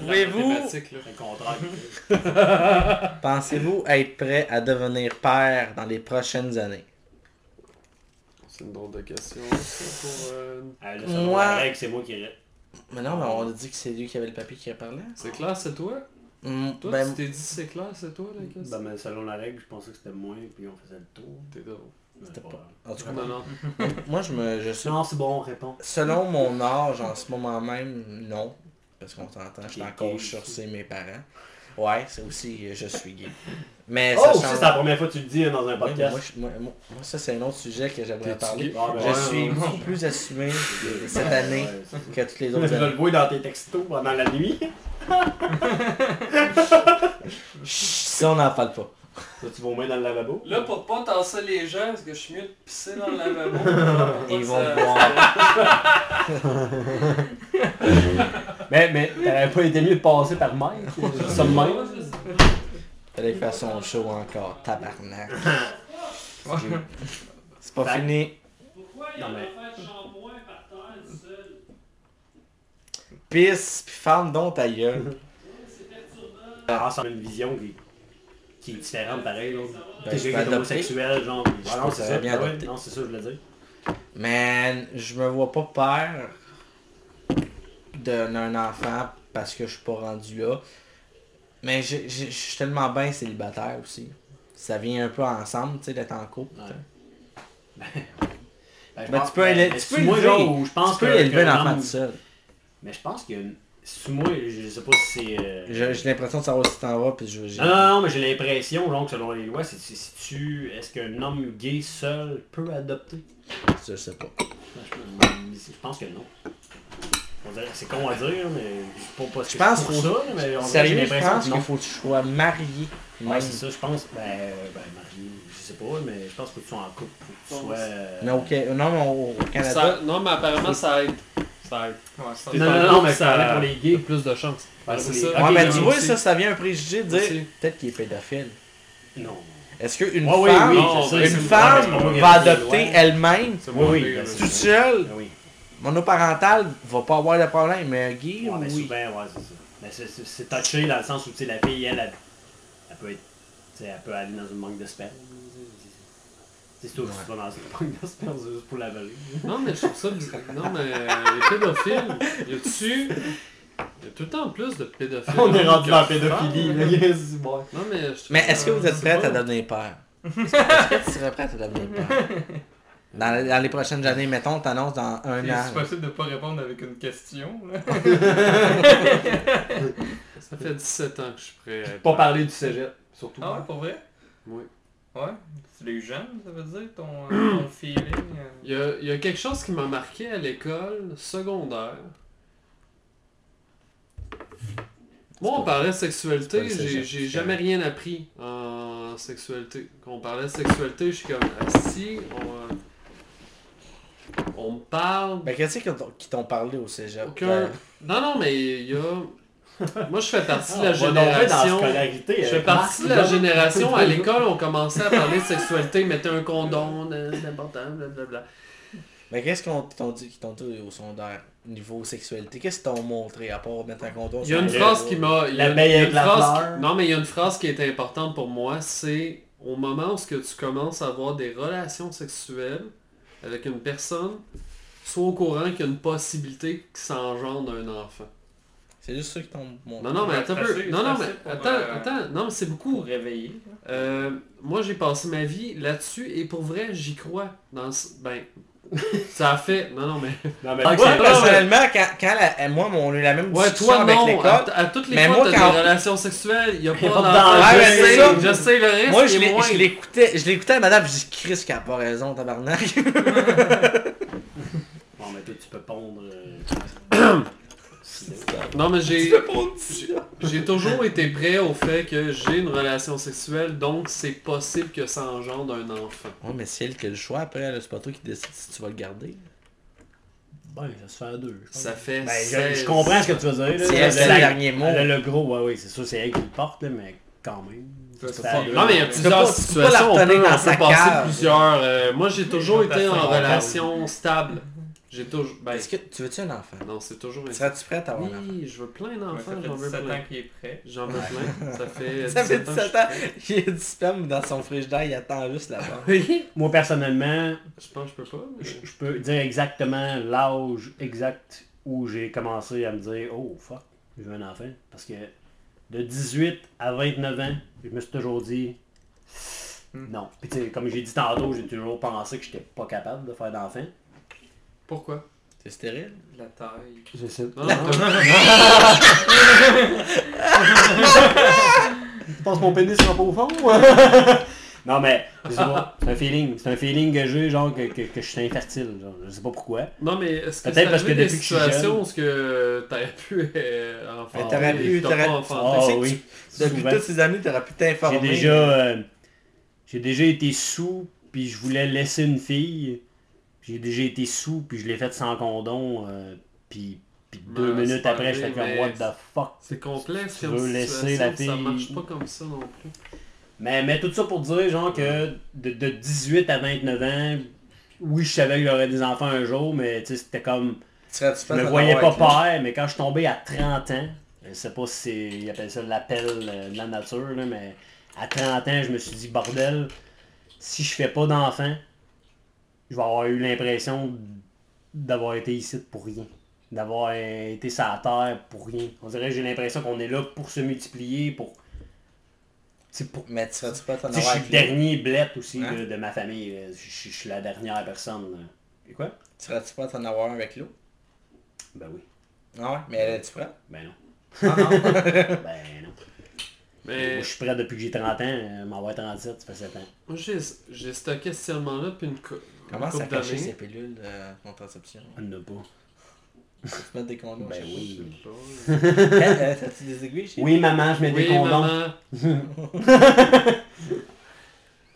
Pouvez-vous- mathématique, là. C'est le contraire. Pensez-vous être prêt à devenir père dans les prochaines années? C'est une drôle de question, pour... euh, Ah, là, selon Moi- la règle, c'est moi qui Mais non, mais on a dit que c'est lui qui avait le papier qui parlait. C'est clair, c'est toi? Hmm, Toi, ben, tu t'es dit c'est clair, c'est toi, la question? Ben, mais selon la règle, je pensais que c'était moi, puis on faisait le tour. T'es drôle. C'était pas- en tout cas, Non, non. moi, je me, je suis Non, c'est bon, on répond. Selon mon âge, en ce moment même, non. Parce qu'on s'entend, je suis sur mes parents. Ouais, c'est aussi, je suis gay. Mais Oh, ça change. c'est la première fois que tu le dis hein, dans un podcast. moi, je- moi, moi- moi, ça, c'est un autre sujet que j'aimerais parler. Ah, ben Je ouais, suis ouais, plus assumé cette année Ouais, que toutes les autres années. le voir dans tes textos pendant la nuit. Chut, Ça, on n'en parle pas. Toi, tu vas au moins dans le lavabo? Là, pour pas tasser les gens, parce que je suis mieux de pisser dans le lavabo. Ils vont Ça- boire. Mais, mais t'aurais pas été mieux de passer par Mike. Ça me même? Fallait faire son show encore, tabarnak. C'est pas Fait- fini. Non, mais- Pisse, pis ferme donc ta gueule. Ah, c'est une vision qui, qui est différente, pareil. Là. Ben, T'es quelqu'un homosexuel, genre. Ah, non, c'est ça. bien ouais, non, c'est ça, je voulais dire. Man, je me vois pas père d'un enfant parce que je suis pas rendu là. Mais je je- je suis tellement bien célibataire aussi. Ça vient un peu ensemble, tu sais, d'être en couple. Ouais. Ben, Ben, tu peux élever- tu peux moi, genre, je pense tu peux élever qu'un un enfant homme- tout seul. Mais je pense qu'il y a une. Sous moi, je sais pas si c'est. euh, J'ai j'ai l'impression de savoir si t'en vas, puis je j'ai- Non, non, non, mais j'ai l'impression, genre, que selon les lois, c'est si tu. Est-ce qu'un homme gay seul peut adopter? Je sais pas. Je je pense que non. C'est con à dire, mais je sais pas, pas Je pense pour ça, mais on que j'ai Sérieux, je l'impression pense que non. qu'il faut que tu sois marié. Ouais, c'est ça, je pense. Ben, euh, ben, marié, je sais pas, mais je pense que tu sois en couple, faut que tu sois. euh, Mais ok, non, mais au, au Canada. Ça- non, mais apparemment, ça aide. Ça Non, non, non, mais ça pour les gays. plus de chance. Ben, c'est ça. Ouais, mais tu vois, ça, ça vient un préjugé de dire peut-être qu'il est pédophile. Non. Est-ce qu'une Ouais, oui, femme, oui, non, une femme va adopter elle-même? Oui, oui, toute seule, oui. monoparentale, va pas avoir de problème, mais gay, Ouais, mais oui. souvent, ouais, c'est ça. Mais c'est- touché dans le sens où, tu sais, la fille, elle, elle, elle peut être. Tu sais, elle peut aller dans une manque de sperme. C'est Ouais. tu vas dans une c'est juste pour la. Non, mais je trouve ça bizarre. Non, mais les pédophiles, y a-tu. Y a tout le temps plus de pédophiles. On est rendu dans la pédophilie, là, yes, bon. Non, mais. je trouve Mais est-ce que vous êtes prête à pas. devenir père? Est-ce que tu serais prête à devenir père? Dans, dans les prochaines années, mettons, t'annonces dans un C'est an. c'est possible de pas répondre avec une question. Là. Ça fait 17 ans que je suis prêt à Pas parler du cégep, surtout. Ah ouais, pour vrai? Oui. Ouais. Tu l'as eu jeune, ça veut dire, ton, euh, ton feeling? euh? Il y a, il y a quelque chose qui m'a marqué à l'école secondaire. Moi, on parlait de sexualité, j'ai jamais rien appris en sexualité. Quand on parlait de sexualité, je suis comme, ah, si, on, euh, on me parle Ben, qu'est-ce qu'ils t'ont- qui t'ont parlé au cégep? Aucun. Ben, Non, non, mais il y a. Moi, je fais partie de la génération. Je fais avec partie de la génération. À l'école, on commençait à parler de sexualité, mettez un condom, euh, c'est important, blablabla. ben, qu'est-ce qu'on t'ont dit, qu'ils t'ont dit au secondaire, niveau sexualité? Qu'est-ce qu'ils t'ont montré, à part mettre un condom Il y a une sur phrase le- qui m'a. la phrase qui- Non, mais il y a une phrase qui est importante pour moi, c'est au moment où ce que tu commences à avoir des relations sexuelles avec une personne, sois au courant qu'il y a une possibilité que ça engendre un enfant. C'est juste ça qu'ils t'ont montré. Non, non, mais attends un c'est peu. Non, non, mais attends, euh, attends. Non, mais c'est beaucoup. Pour réveiller. Euh, moi, j'ai passé ma vie là-dessus et pour vrai, j'y crois. Dans ce- Ben, ça a fait. Non, non, mais. Non, mais Moi, moi, personnellement, quand, quand la- moi, on a eu la même Ouais, toi, avec non. À, l'école. à toutes les Mais fois moi, que t'as quand- des relations sexuelles, il n'y a pas Y a pas danger. Je sais, ça. je sais, le risque Moi, je moins. je l'écoutais, je l'écoutais à madame, je dis Chris qui a pas raison, tabarnak. Bon, mais toi, tu peux pondre. Non, mais j'ai. J'ai toujours été prêt au fait que j'ai une relation sexuelle, donc c'est possible que ça engendre un enfant. Ouais, mais c'est elle qui a le choix après, c'est pas toi qui décide si tu vas le garder. Ben, ça se fait à deux. Ça fait. Ben, je, 16 je comprends ce que tu veux dire. là. C'est le dernier mot. elle a le gros, ouais, oui, c'est sûr, c'est elle qui le porte, là, mais quand même. Ça, Ça c'est fait pas- à deux. Non, mais il y a plusieurs pas- pas situations. On peut, dans on sa peut passer cave. plusieurs. euh, moi, j'ai toujours été en relation stable. J'ai toujours. Ben, Est-ce que tu veux-tu un enfant? non, c'est toujours un. Serais-tu prête à avoir un enfant? Oui, je veux plein d'enfants, ça fait j'en veux 17 plein. ans qu'il est prêt. J'en veux plein. Ça fait. Ça fait 17 17 ans. ans. que je suis prêt. Il y a du sperme dans son frigidaire, il attend juste là-bas. Oui. Moi, personnellement, Je pense que je peux pas. mais- je je peux dire exactement l'âge exact où j'ai commencé à me dire Oh fuck, je veux un enfant. Parce que de 18 à 29 ans, je me suis toujours dit Hmm. non. Puis tu sais, comme j'ai dit tantôt, j'ai toujours pensé que j'étais pas capable de faire d'enfant. Pourquoi? C'est stérile? La taille. Je sais. Non, non, Tu penses que mon pénis sera pas au fond? non mais, pas, c'est un feeling. C'est un feeling que j'ai, genre que, que, que je suis infertile. Genre. Je sais pas pourquoi. Non, mais est-ce que Peut-être c'est parce que depuis que je suis jeune- où ce que t'aurais pu euh, enfanter t'aurais pu- t'aurais- pas Ah? Tu. Depuis Souvent. toutes ces années, t'aurais pu J'ai t'informer. déjà, euh, j'ai déjà été sous, puis je voulais laisser une fille. J'ai déjà été sous, puis je l'ai fait sans condom. euh, puis, puis deux minutes après, j'étais comme What the fuck? C'est complexe Tu comme veux laisser la Ça fille- marche pas comme ça non plus. Mais, mais tout ça pour dire, genre, que de, de 18 à 29 ans, oui, je savais que j'aurais des enfants un jour, mais tu sais, c'était comme. Je me voyais pas père, mais quand je suis tombé à 30 ans, je sais pas si ils appellent ça l'appel euh, de la nature, là, mais à 30 ans, je me suis dit, bordel, si je fais pas d'enfant, je vais avoir eu l'impression d'avoir été ici pour rien. D'avoir été sur la terre pour rien. On dirait que j'ai l'impression qu'on est là pour se multiplier, pour... C'est pour... Mais tu Tu sais, je avoir suis le dernier blette aussi Hein? là, de ma famille. Je, suis la dernière personne. là. Et quoi? Serais-tu prête à en avoir un avec l'eau? Ben oui. Ah ouais? Mais elle est-tu prête? Ben non. Ah non? Ben non. Mais Moi, je suis prêt depuis que j'ai 30 ans, m'en va 37, ça fait 7 ans. moi, j'ai ce questionnement-là puis une, Comment ça cacher ces pilules de contraception? On n'en a pas. Tu mettre des condoms? Ben je sais oui. Euh, T'as-tu des aiguilles chez Oui, maman, je mets des condoms. maman.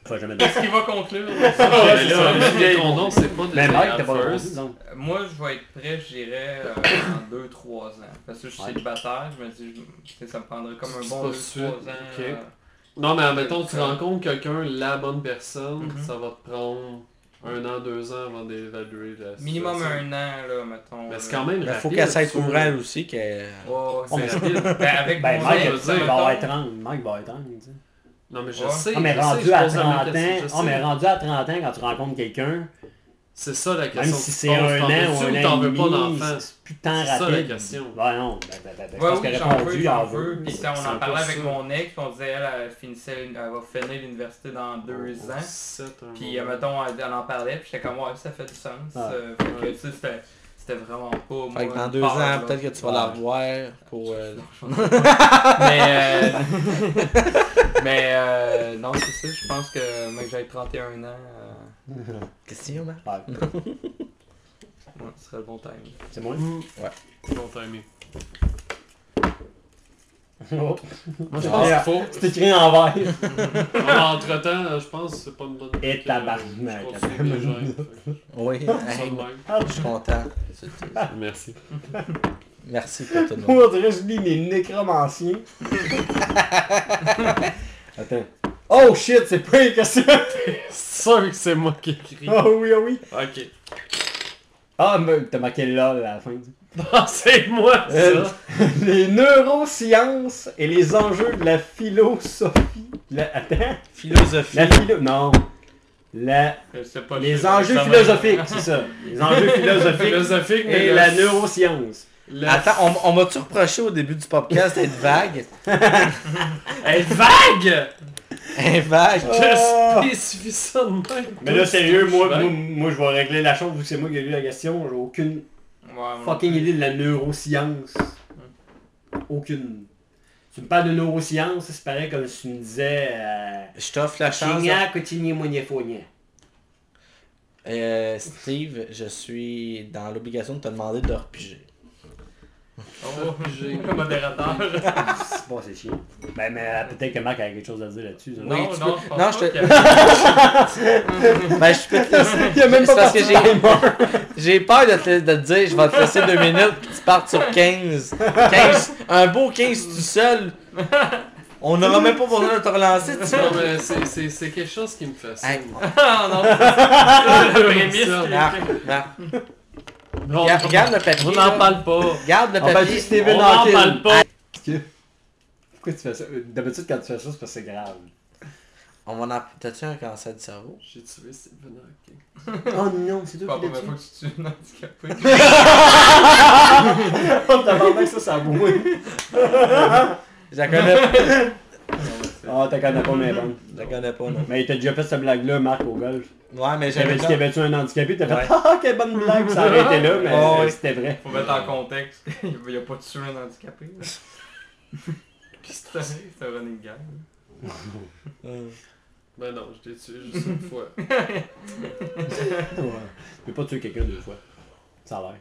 Faut jamais dire Qu'est-ce qu'il va conclure? Mais ça. là, des condoms, c'est pas de Mais la Mike, t'as pas first. répondu, donc. Euh, Moi, je vais être prêt, je dirais, euh, dans 2-3 ans. Parce que je suis Ouais. célibataire, je me dis, je- tu sais, ça me prendrait comme un C'est bon pas 2-3 suite, ans. ok. euh, Non, mais admettons, tu Ça. rencontres quelqu'un, la bonne personne, Mhm. ça va te prendre un an, deux ans avant d'évaluer la minimum situation. un an, là, mettons. Mais c'est quand même Il rapide. faut qu'elle s'aille veux. courant elle aussi. Que... Ouais, ouais, Oh, c'est rapide. Ben, avec Ben, mon Mike, il va mettons, 30. Mike va avoir 30, tu sais. Non, mais je Ouais. sais. Ah, mais je sais, rendu à pose la 30 même question, ans, ah, mais sais. rendu à 30 ans, quand tu rencontres quelqu'un, C'est ça la question. même si c'est un an ou un an et demi, c'est plus de temps C'est ça, rapide. la question. Ben non, ben, ben, ben, je Ouais, pense oui, qu'elle répondu, j'en veux. veux. Puis on en parlait avec mon ex, on disait elle, elle finissait, elle va finir l'université dans deux Oh, ans. Puis, moment. mettons, elle, elle en parlait, puis j'étais comme, ouais, ça fait du sens. Ouais. Euh, fait que, tu sais, c'était- c'était vraiment pas. moi, Fait que dans deux ans, peut-être que tu vas la revoir pour... euh, Mais, euh, mais euh, non, c'est ça, je pense que, mec, j'ai 31 ans, Question, man? Ouais, ouais, ce serait le bon time. C'est moi? Bon timing. Oh. Moi, je Ah. pense qu'il faut. C'est écrit en vert. Entre-temps, je pense que c'est pas une bonne idée Et que, tabarnak. Oui. Même. je suis content. Merci. Merci pour tout le monde. Moi, on dirait que je lis mes nécromanciens. Attends. Oh shit, c'est pas une question. C'est sûr que c'est moi qui écris. Oh oui, oh oui. Ok. Ah, mais t'as marqué là à la fin. Ah, c'est moi, Euh, ça. les neurosciences et les enjeux de la philosophie. La... Attends. Philosophie. La philo... Non. La... Je sais pas, Les je- enjeux ça philosophiques, c'est ça. Les enjeux philosophiques Philosophique, et le- la neuroscience. le- Attends, on, on m'a-tu reproché au début du podcast d'être vague? Est vague! Un vague? Je spécifie ça de même. Mais là, sérieux, moi, moi, moi, je vais régler la chose vu que c'est moi qui ai lu la question. J'ai aucune Ouais, fucking idée de la neuroscience. Aucune. Tu me parles de neuroscience, c'est pareil comme si tu me disais. Euh, Je t'offre la chance. Euh, Steve, je suis dans l'obligation de te demander de repiger. Oh, J'ai- le modérateur. C'est pas c'est chiant. Ben, mais euh, peut-être que Marc a quelque chose à dire là-dessus. Oui, non, tu non, je non, te- Ben, je peux te laisser. Il y a même C'est pas parce que j'ai-. J'ai peur de te, de te dire, je vais te laisser deux minutes, puis tu partes sur 15. 15. Un beau 15 tout seul. On n'aura même pas besoin de te relancer, tu Non, mais c'est- c'est c'est quelque chose qui me fascine. Hey. Ah non, c'est le prémisse. On- Regarde, regarde le papier. On n'en parle pas. Regarde le On va papier. dire Stephen On n'en parle pas. Pourquoi tu fais ça? D'habitude, quand tu fais ça, c'est parce que c'est grave. On va en... T'as-tu un cancer du cerveau? J'ai tué Stephen Hawking. Oh non, c'est C'est toi pas qui la l'as première tué. fois que tu tues un handicapé. Oh, t'as que ça, ça a boué. Je la connais, Ah, t'as connais pas, mais bon. la connais pas, non. Mais t'as déjà fait cette blague-là, Marc, au golf. Ouais, mais J'avais dit dit qu'il y avait-tu un handicapé, t'as fait. Ah, quelle bonne blague, ça aurait été là, mais Oh, c'était vrai. Faut mettre en contexte. Il n'y a pas tué un handicapé. là. C'est? Un running gag. Ben non, je l'ai tué juste une fois. Ouais. Tu peux pas tuer quelqu'un deux fois. Ça a l'air.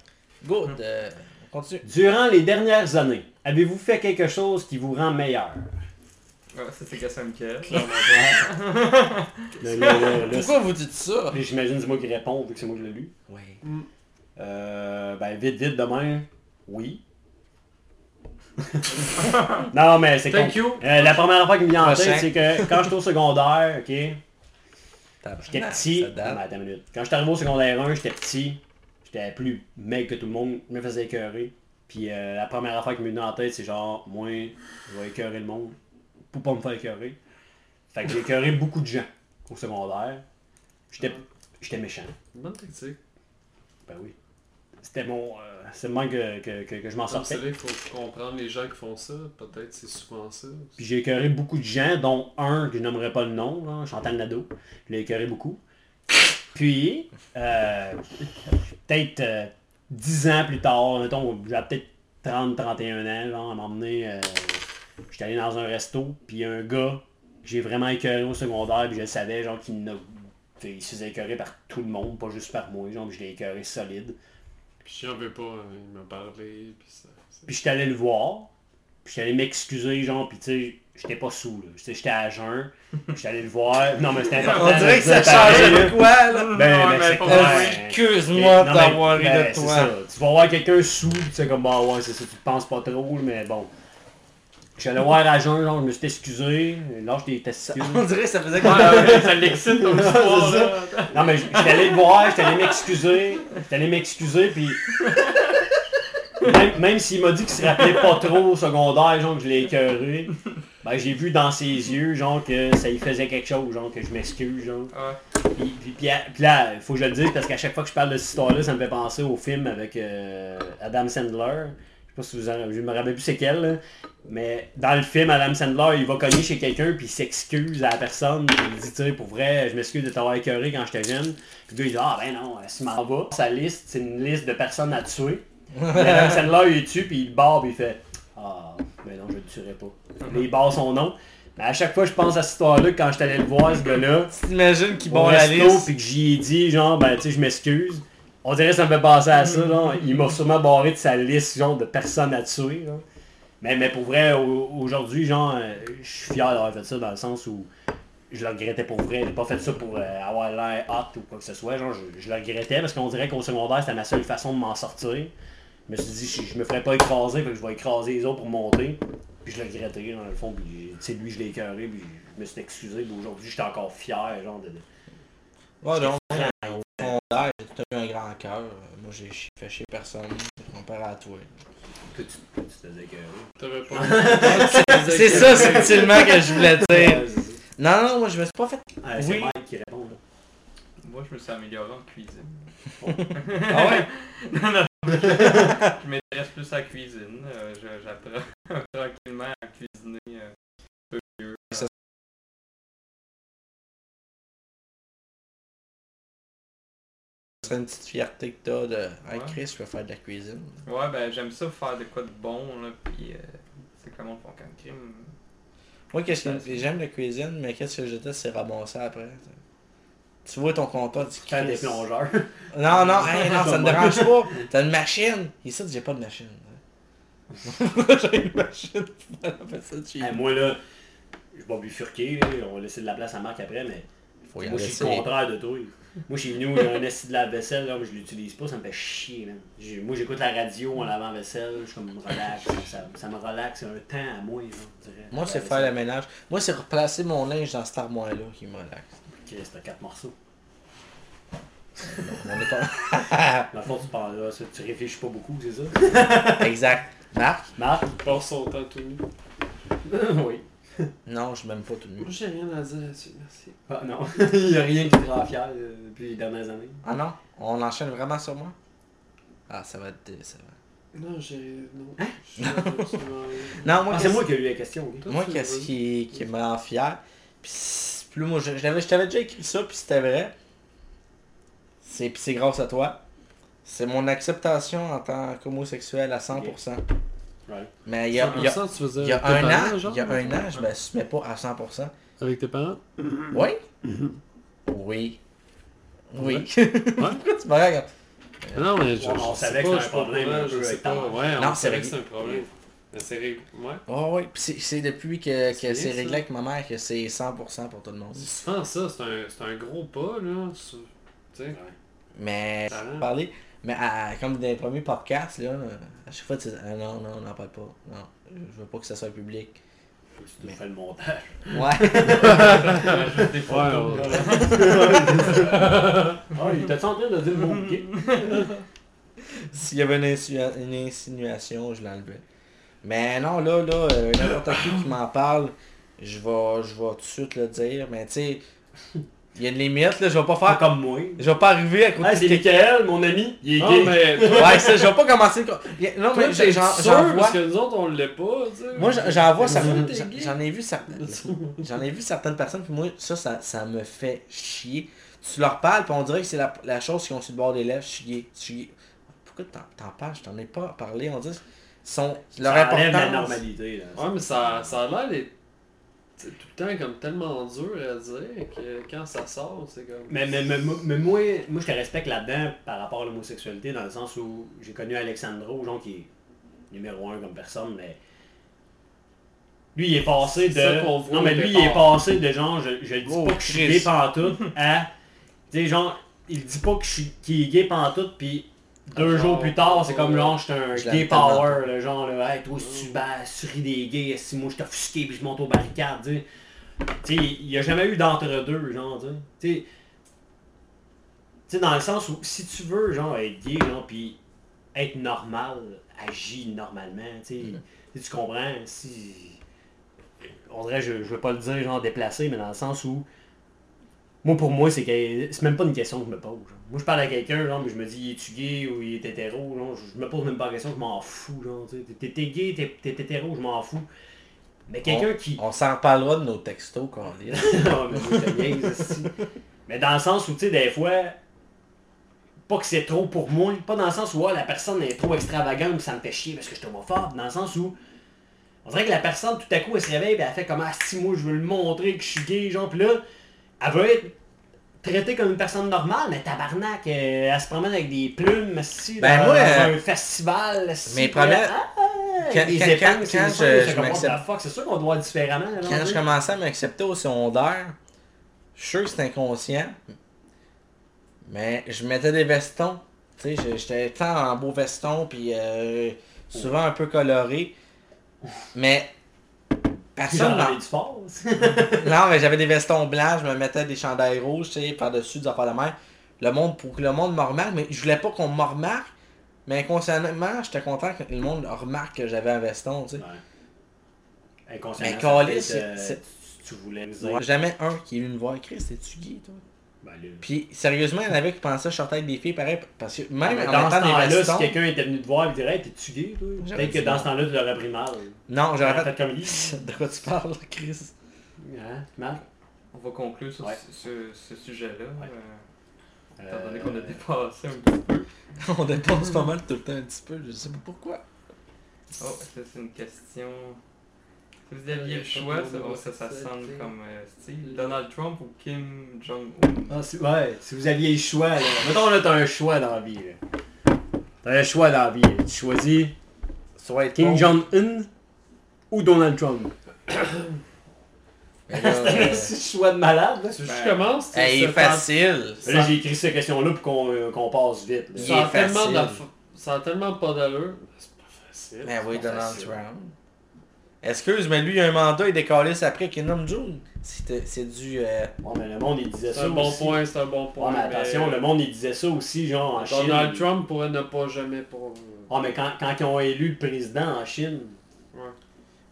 Good. euh, on continue. Durant les dernières années, avez-vous fait quelque chose qui vous rend meilleur? Ouais, ça c'est là, là, Pourquoi vous dites ça? Puis J'imagine que c'est moi qui réponds, vu que c'est moi qui l'ai lu. Oui. Euh, ben, vite, vite, demain, oui. non, mais c'est con. Thank you. Euh, la première fois qui me vient en Prochain. tête, c'est que quand j'étais au secondaire, ok, Tabarnak, j'étais petit. ça date. Non, attends une minute. Quand j'étais arrivé au secondaire 1, j'étais petit. J'étais plus mec que tout le monde. Je me faisais écœurer. Puis euh, la première affaire qui me vient en tête, c'est genre, moi, je vais écœurer le monde. Pour pas me faire écœurer. Fait que j'ai écœuré beaucoup de gens au secondaire. J'étais j'étais méchant. Bonne tactique. Ben oui. C'était mon. euh, c'est le moins que, que, que, que je m'en sortais. c'est là, il faut comprendre les gens qui font ça. Peut-être c'est souvent ça. Puis j'ai écœuré beaucoup de gens, dont un que je nommerai pas le nom, là, Chantal Nadeau. Je l'ai écœuré beaucoup. Puis, euh, peut-être euh, 10 ans plus tard, mettons, j'avais peut-être 30, 31 ans, genre, à m'emmener. Euh, J'étais allé dans un resto, puis un gars que j'ai vraiment écœuré au secondaire, puis je le savais, genre, qu'il il se faisait écœurer par tout le monde, pas juste par moi, genre, puis je l'ai écœuré solide. Puis j'en veux pas, hein, il m'a parlé. Puis ça. Puis j'étais allé le voir. Puis j'étais allé m'excuser, genre, puis tu sais, j'étais pas sous, là. Tu sais, J'étais à jeun. Puis j'étais allé le voir. Non, mais c'était important. On dirait de que ça changeait de quoi, là? Ben, ben, mais c'est. Excuse-moi d'avoir ri ben, de c'est toi. ça. Tu vas voir quelqu'un sous, puis tu sais, comme, bah ouais, c'est ça, tu te penses pas trop, mais bon. Je suis allé voir à jeun, genre, je me suis excusé. Lâche tes testicules. On dirait que ça faisait comme... ça l'excite histoire. Là. Non, mais j'étais allé le voir, j'étais allé m'excuser. J'étais allé m'excuser, puis. Même, même s'il m'a dit qu'il se rappelait pas trop au secondaire, genre que je l'ai écœuré, ben j'ai vu dans ses yeux, genre que ça y faisait quelque chose, genre que je m'excuse, genre. Ouais. Puis, puis, puis, puis là, il faut que je le dise parce qu'à chaque fois que je parle de cette histoire-là, ça me fait penser au film avec euh, Adam Sandler. Je pas si vous en, je me rappelle plus c'est quel, là. mais dans le film, Adam Sandler, il va cogner chez quelqu'un puis il s'excuse à la personne. Puis il dit, tu sais, pour vrai, je m'excuse de t'avoir écœuré quand j'étais jeune. Puis le gars, il dit, ah ben non, si m'en va. Sa liste, c'est une liste de personnes à tuer. Puis Adam Sandler, il tue puis il barre puis il fait, ah, ben non, je le tuerai pas. Puis il barre son nom. Mais à chaque fois, je pense à cette histoire-là quand j'étais allé le voir, ce gars-là T'imagines qu'il barre la liste? puis que j'y ai dit, genre, ben, tu sais, je m'excuse. On dirait que ça me fait penser à ça, genre. Il m'a sûrement barré de sa liste, genre, de personnes à tuer. Mais, mais pour vrai, au- aujourd'hui, genre, euh, je suis fier d'avoir fait ça dans le sens où je le regrettais pour vrai. J'ai pas fait ça pour euh, avoir l'air hot ou quoi que ce soit. Genre, je, je le regrettais parce qu'on dirait qu'au secondaire, c'était ma seule façon de m'en sortir. Je me suis dit, je, je me ferais pas écraser, fait que je vais écraser les autres pour monter. Puis je le regrettais, dans le fond. Puis, sais, lui, je l'ai écœuré, puis je me suis excusé. Puis aujourd'hui, j'étais encore fier, genre, de. de- Ouais, donc, au secondaire, j'ai tout eu un grand cœur. Moi, j'ai fait chier personne. Comparé à toi. Que tu, que faisais. C'est ça, subtilement, que je voulais dire. Non, non, moi, je me suis pas fait... Ah, c'est Oui. Mike qui répond, là. Moi, je me suis amélioré en cuisine. Ah ouais? non, non. je m'intéresse plus à la cuisine. Euh, je- J'apprends tranquillement à cuisiner euh, C'est une petite fierté que t'as de... Hey, Ouais. Chris, je peux faire de la cuisine. Ouais, ben j'aime ça faire de quoi de bon, là, pis euh, c'est comment on font quand crime. Moi, qu'est-ce que j'aime la cuisine, mais qu'est-ce que je déteste, c'est ramasser après. Tu vois ton comptoir, tu Quand t'es Chris. plongeur. Non, non, hey, non, ça me dérange pas. T'as une machine. Ici, j'ai pas de machine. Pourquoi j'ai une machine? Fait ça Hey, moi, là, je vais pas bifurquer. On va laisser de la place à Marc après, mais Faut y moi, je suis le contraire de toi. Moi, chez nous, il y a un assis de la vaisselle, là, mais je l'utilise pas, ça me fait chier, man. Moi, j'écoute la radio en lavant la vaisselle, je suis comme relax, ça, ça me relaxe, c'est un temps à moi, là, on dirait. Moi, c'est faire le ménage. Moi, c'est replacer mon linge dans cette armoire-là qui me relaxe. Ok, c'était quatre morceaux. On est pas... Dans le fond, tu parles là, ça, tu réfléchis pas beaucoup, c'est ça? exact. Marc? Marc? Il passe son temps tout nu. oui. Non, je suis même pas tout nu. Moi, j'ai rien à dire là-dessus, merci. Ah non, il y a rien qui te rend fier euh, depuis les dernières années. Ah non? On enchaîne vraiment sur moi? Ah, ça va être... Ça va. Non, j'ai. Non. Hein? Je- je- Non, moi, Ah, c'est qu'est-ce- moi qui ai eu la question. Toi, Moi, qu'est-ce qui, qui me rend fier? Puis, là, moi, je, je l'avais- je t'avais déjà écrit ça, puis c'était vrai. C'est, puis c'est grâce à toi. C'est mon acceptation en tant qu'homosexuel à 100%. Ouais. Mais il y a, il y a, 100%, tu il y a un parents, an, genre? il y a un an, je m'assumais pas à 100%. Avec tes parents? Oui? Oui. Oui. Ouais. Pourquoi tu me regardes? Non, mais je, Ouais, on savait pas, que c'était un pas problème un je peu sais avec pas. Ouais, Non, on savait vrai. que c'est un problème. Mais c'est réglé. Ouais. Oh oui, puis c'est, depuis que, que C'est réglé avec ma mère que c'est 100% pour tout le monde. C'est souvent ça, c'est un, c'est un gros pas, là. Tu sais. Mais, Talent. parler, mais à- comme dans les premiers podcasts, là, à chaque fois, tu dis, ah, non, non, on n'en parle pas. Non, je veux pas que ça soit public. Faut que tu fais le montage. Ouais. Juste des Ouais, photos. Ah, il était en train de dire le mot gay? S'il y avait une, insinu- une insinuation, je l'enlevais. Mais non, là, là, euh, n'importe qui qui m'en parle, je vais, je vais tout de suite le dire. Mais tu sais, il y a une limite, là, je vais pas Pas faire. comme moi. Je vais pas arriver à côté Ah, de c'est quelqu'un. Michael, mon ami. Il est Non, gay. mais. Ouais, ça, je vais pas commencer. Non, Toi, mais j'en vois. parce que nous autres, on l'est pas, tu sais. Moi, j'en- vois certaines. j'en- ai vu certaines. J'en ai vu certaines personnes, puis moi, ça, ça, ça me fait chier. Tu leur parles, puis on dirait que c'est la, la chose qui ont sur le bord des lèvres. Je suis gay. Je suis gay. Pourquoi t'en, t'en parles? Je t'en ai pas parlé. On dit. Sont, leur Ça la normalité. Là. Ouais, mais ça, ça a l'air d'être tout le temps comme tellement dur à dire que quand ça sort, c'est comme. Mais, mais, mais, mais moi, moi, je te respecte là-dedans par rapport à l'homosexualité, dans le sens où j'ai connu Alexandro, genre qui est numéro un comme personne, mais lui, il est passé C'est ça de. Non, mais lui, il est passé de genre, je, je dis Oh, pas que je suis gay pantoute, à. Tu sais, genre, il dit pas que je suis qu'il est gay pantoute, puis deux jours plus tard, c'est comme genre, j'étais un gay power, là, genre, là, hey, toi, si tu bats, tu ris des gays, si moi je t'offusqué, puis je monte aux barricades, tu sais. Il y a jamais eu d'entre-deux, genre, tu sais. Tu sais. Dans le sens où si tu veux, genre, être gay, genre, puis être normal, agis normalement, tu sais. Tu sais, Tu comprends? Si. On dirait, je, je veux pas le dire, genre, déplacé, mais dans le sens où. Moi, pour moi, c'est que c'est même pas une question que je me pose. genre. Moi, je parle à quelqu'un, genre, mais je me dis, il est-tu gay ou il est hétéro, genre, je, me pose même pas la question, je m'en fous, genre. T'es- T'es gay, t'es t'es hétéro, je m'en fous. Mais quelqu'un qui. On s'en reparlera de nos textos. Non, mais moi, te niaise, esti. Mais dans le sens où, tu sais, des fois, pas que c'est trop pour moi, pas dans le sens où ah, la personne est trop extravagante ça me fait chier parce que je suis homophobe, dans le sens où on dirait que la personne, tout à coup, elle se réveille et elle fait comme Ah, si moi, je veux le montrer que je suis gay, genre, pis là, elle veut être traitée comme une personne normale, mais tabarnak, euh, elle se promène avec des plumes, esti, Ben, dans, moi, dans euh, un festival, esti, mes là, premières- ah, Quand- des quand- épingles, quand- c'est je- c'est m'accepte- c'est sûr qu'on doit différemment. genre, Quand je sais. commençais à m'accepter au secondaire, je suis sûr que c'était inconscient, mais je mettais des vestons. Tu sais, j'étais tant en beau veston, puis euh, souvent un peu coloré. Mais du sport. Non, mais j'avais des vestons blancs, je me mettais des chandails rouges, tu sais, par-dessus des affaires de mer. Le monde, pour que le monde me remarque, mais je voulais pas qu'on me remarque, mais inconsciemment, j'étais content que le monde remarque que j'avais un veston, tu sais. Ouais. Inconsciemment, Mais Calis, euh, tu voulais me dire. Jamais un qui est venu me voir, Chris, es-tu gay, toi? Ben. Puis, sérieusement, il y en avait qui pensaient que je sortais avec des filles, pareil, parce que Ah, même en dans ce temps-là, si quelqu'un était venu te voir et te dirait Hey, t'es-tu gay, Peut-être que dans ce temps-là, tu l'aurais pris mal. Non, j'aurais fait... comme lui. De quoi tu parles, Chris? Hein, Marc On va conclure sur Ouais. ce, sujet-là. Ouais. euh, étant donné Euh, qu'on a dépassé un petit peu. On dépense pas mal tout le temps un petit peu, je sais pas pourquoi. Oh, ça c'est une question. Si vous aviez le choix, ça, oh, ça, ça sonne comme euh, Steve. Donald Trump ou Kim Jong-un Ah, si, ouais, si vous aviez le choix, là. Mettons là, t'as un choix dans la vie. là. T'as un choix dans la vie. Tu choisis Soit être Kim. Jong-un ou Donald Trump. C'est un euh, petit choix de malade. Là. Ben, je commence, hey, il est facile. Là, j'ai écrit cette question-là pour qu'on euh, qu'on passe vite. là. Il Ça a, est tellement facile. d'aff- ça a tellement pas d'allure. C'est pas facile. Mais oui, Donald facile. Trump. Excuse, mais lui, il a un mandat, il décalisse après qu'il nomme June. C'est c'est du. euh, Ouais, mais le monde, il disait C'est ça un bon aussi. point, c'est un bon Ouais, point. mais attention, le monde, il disait ça aussi, genre, en Chine. Donald Trump pourrait ne pas jamais pour. Ouais, mais quand, quand ils ont élu le président en Chine.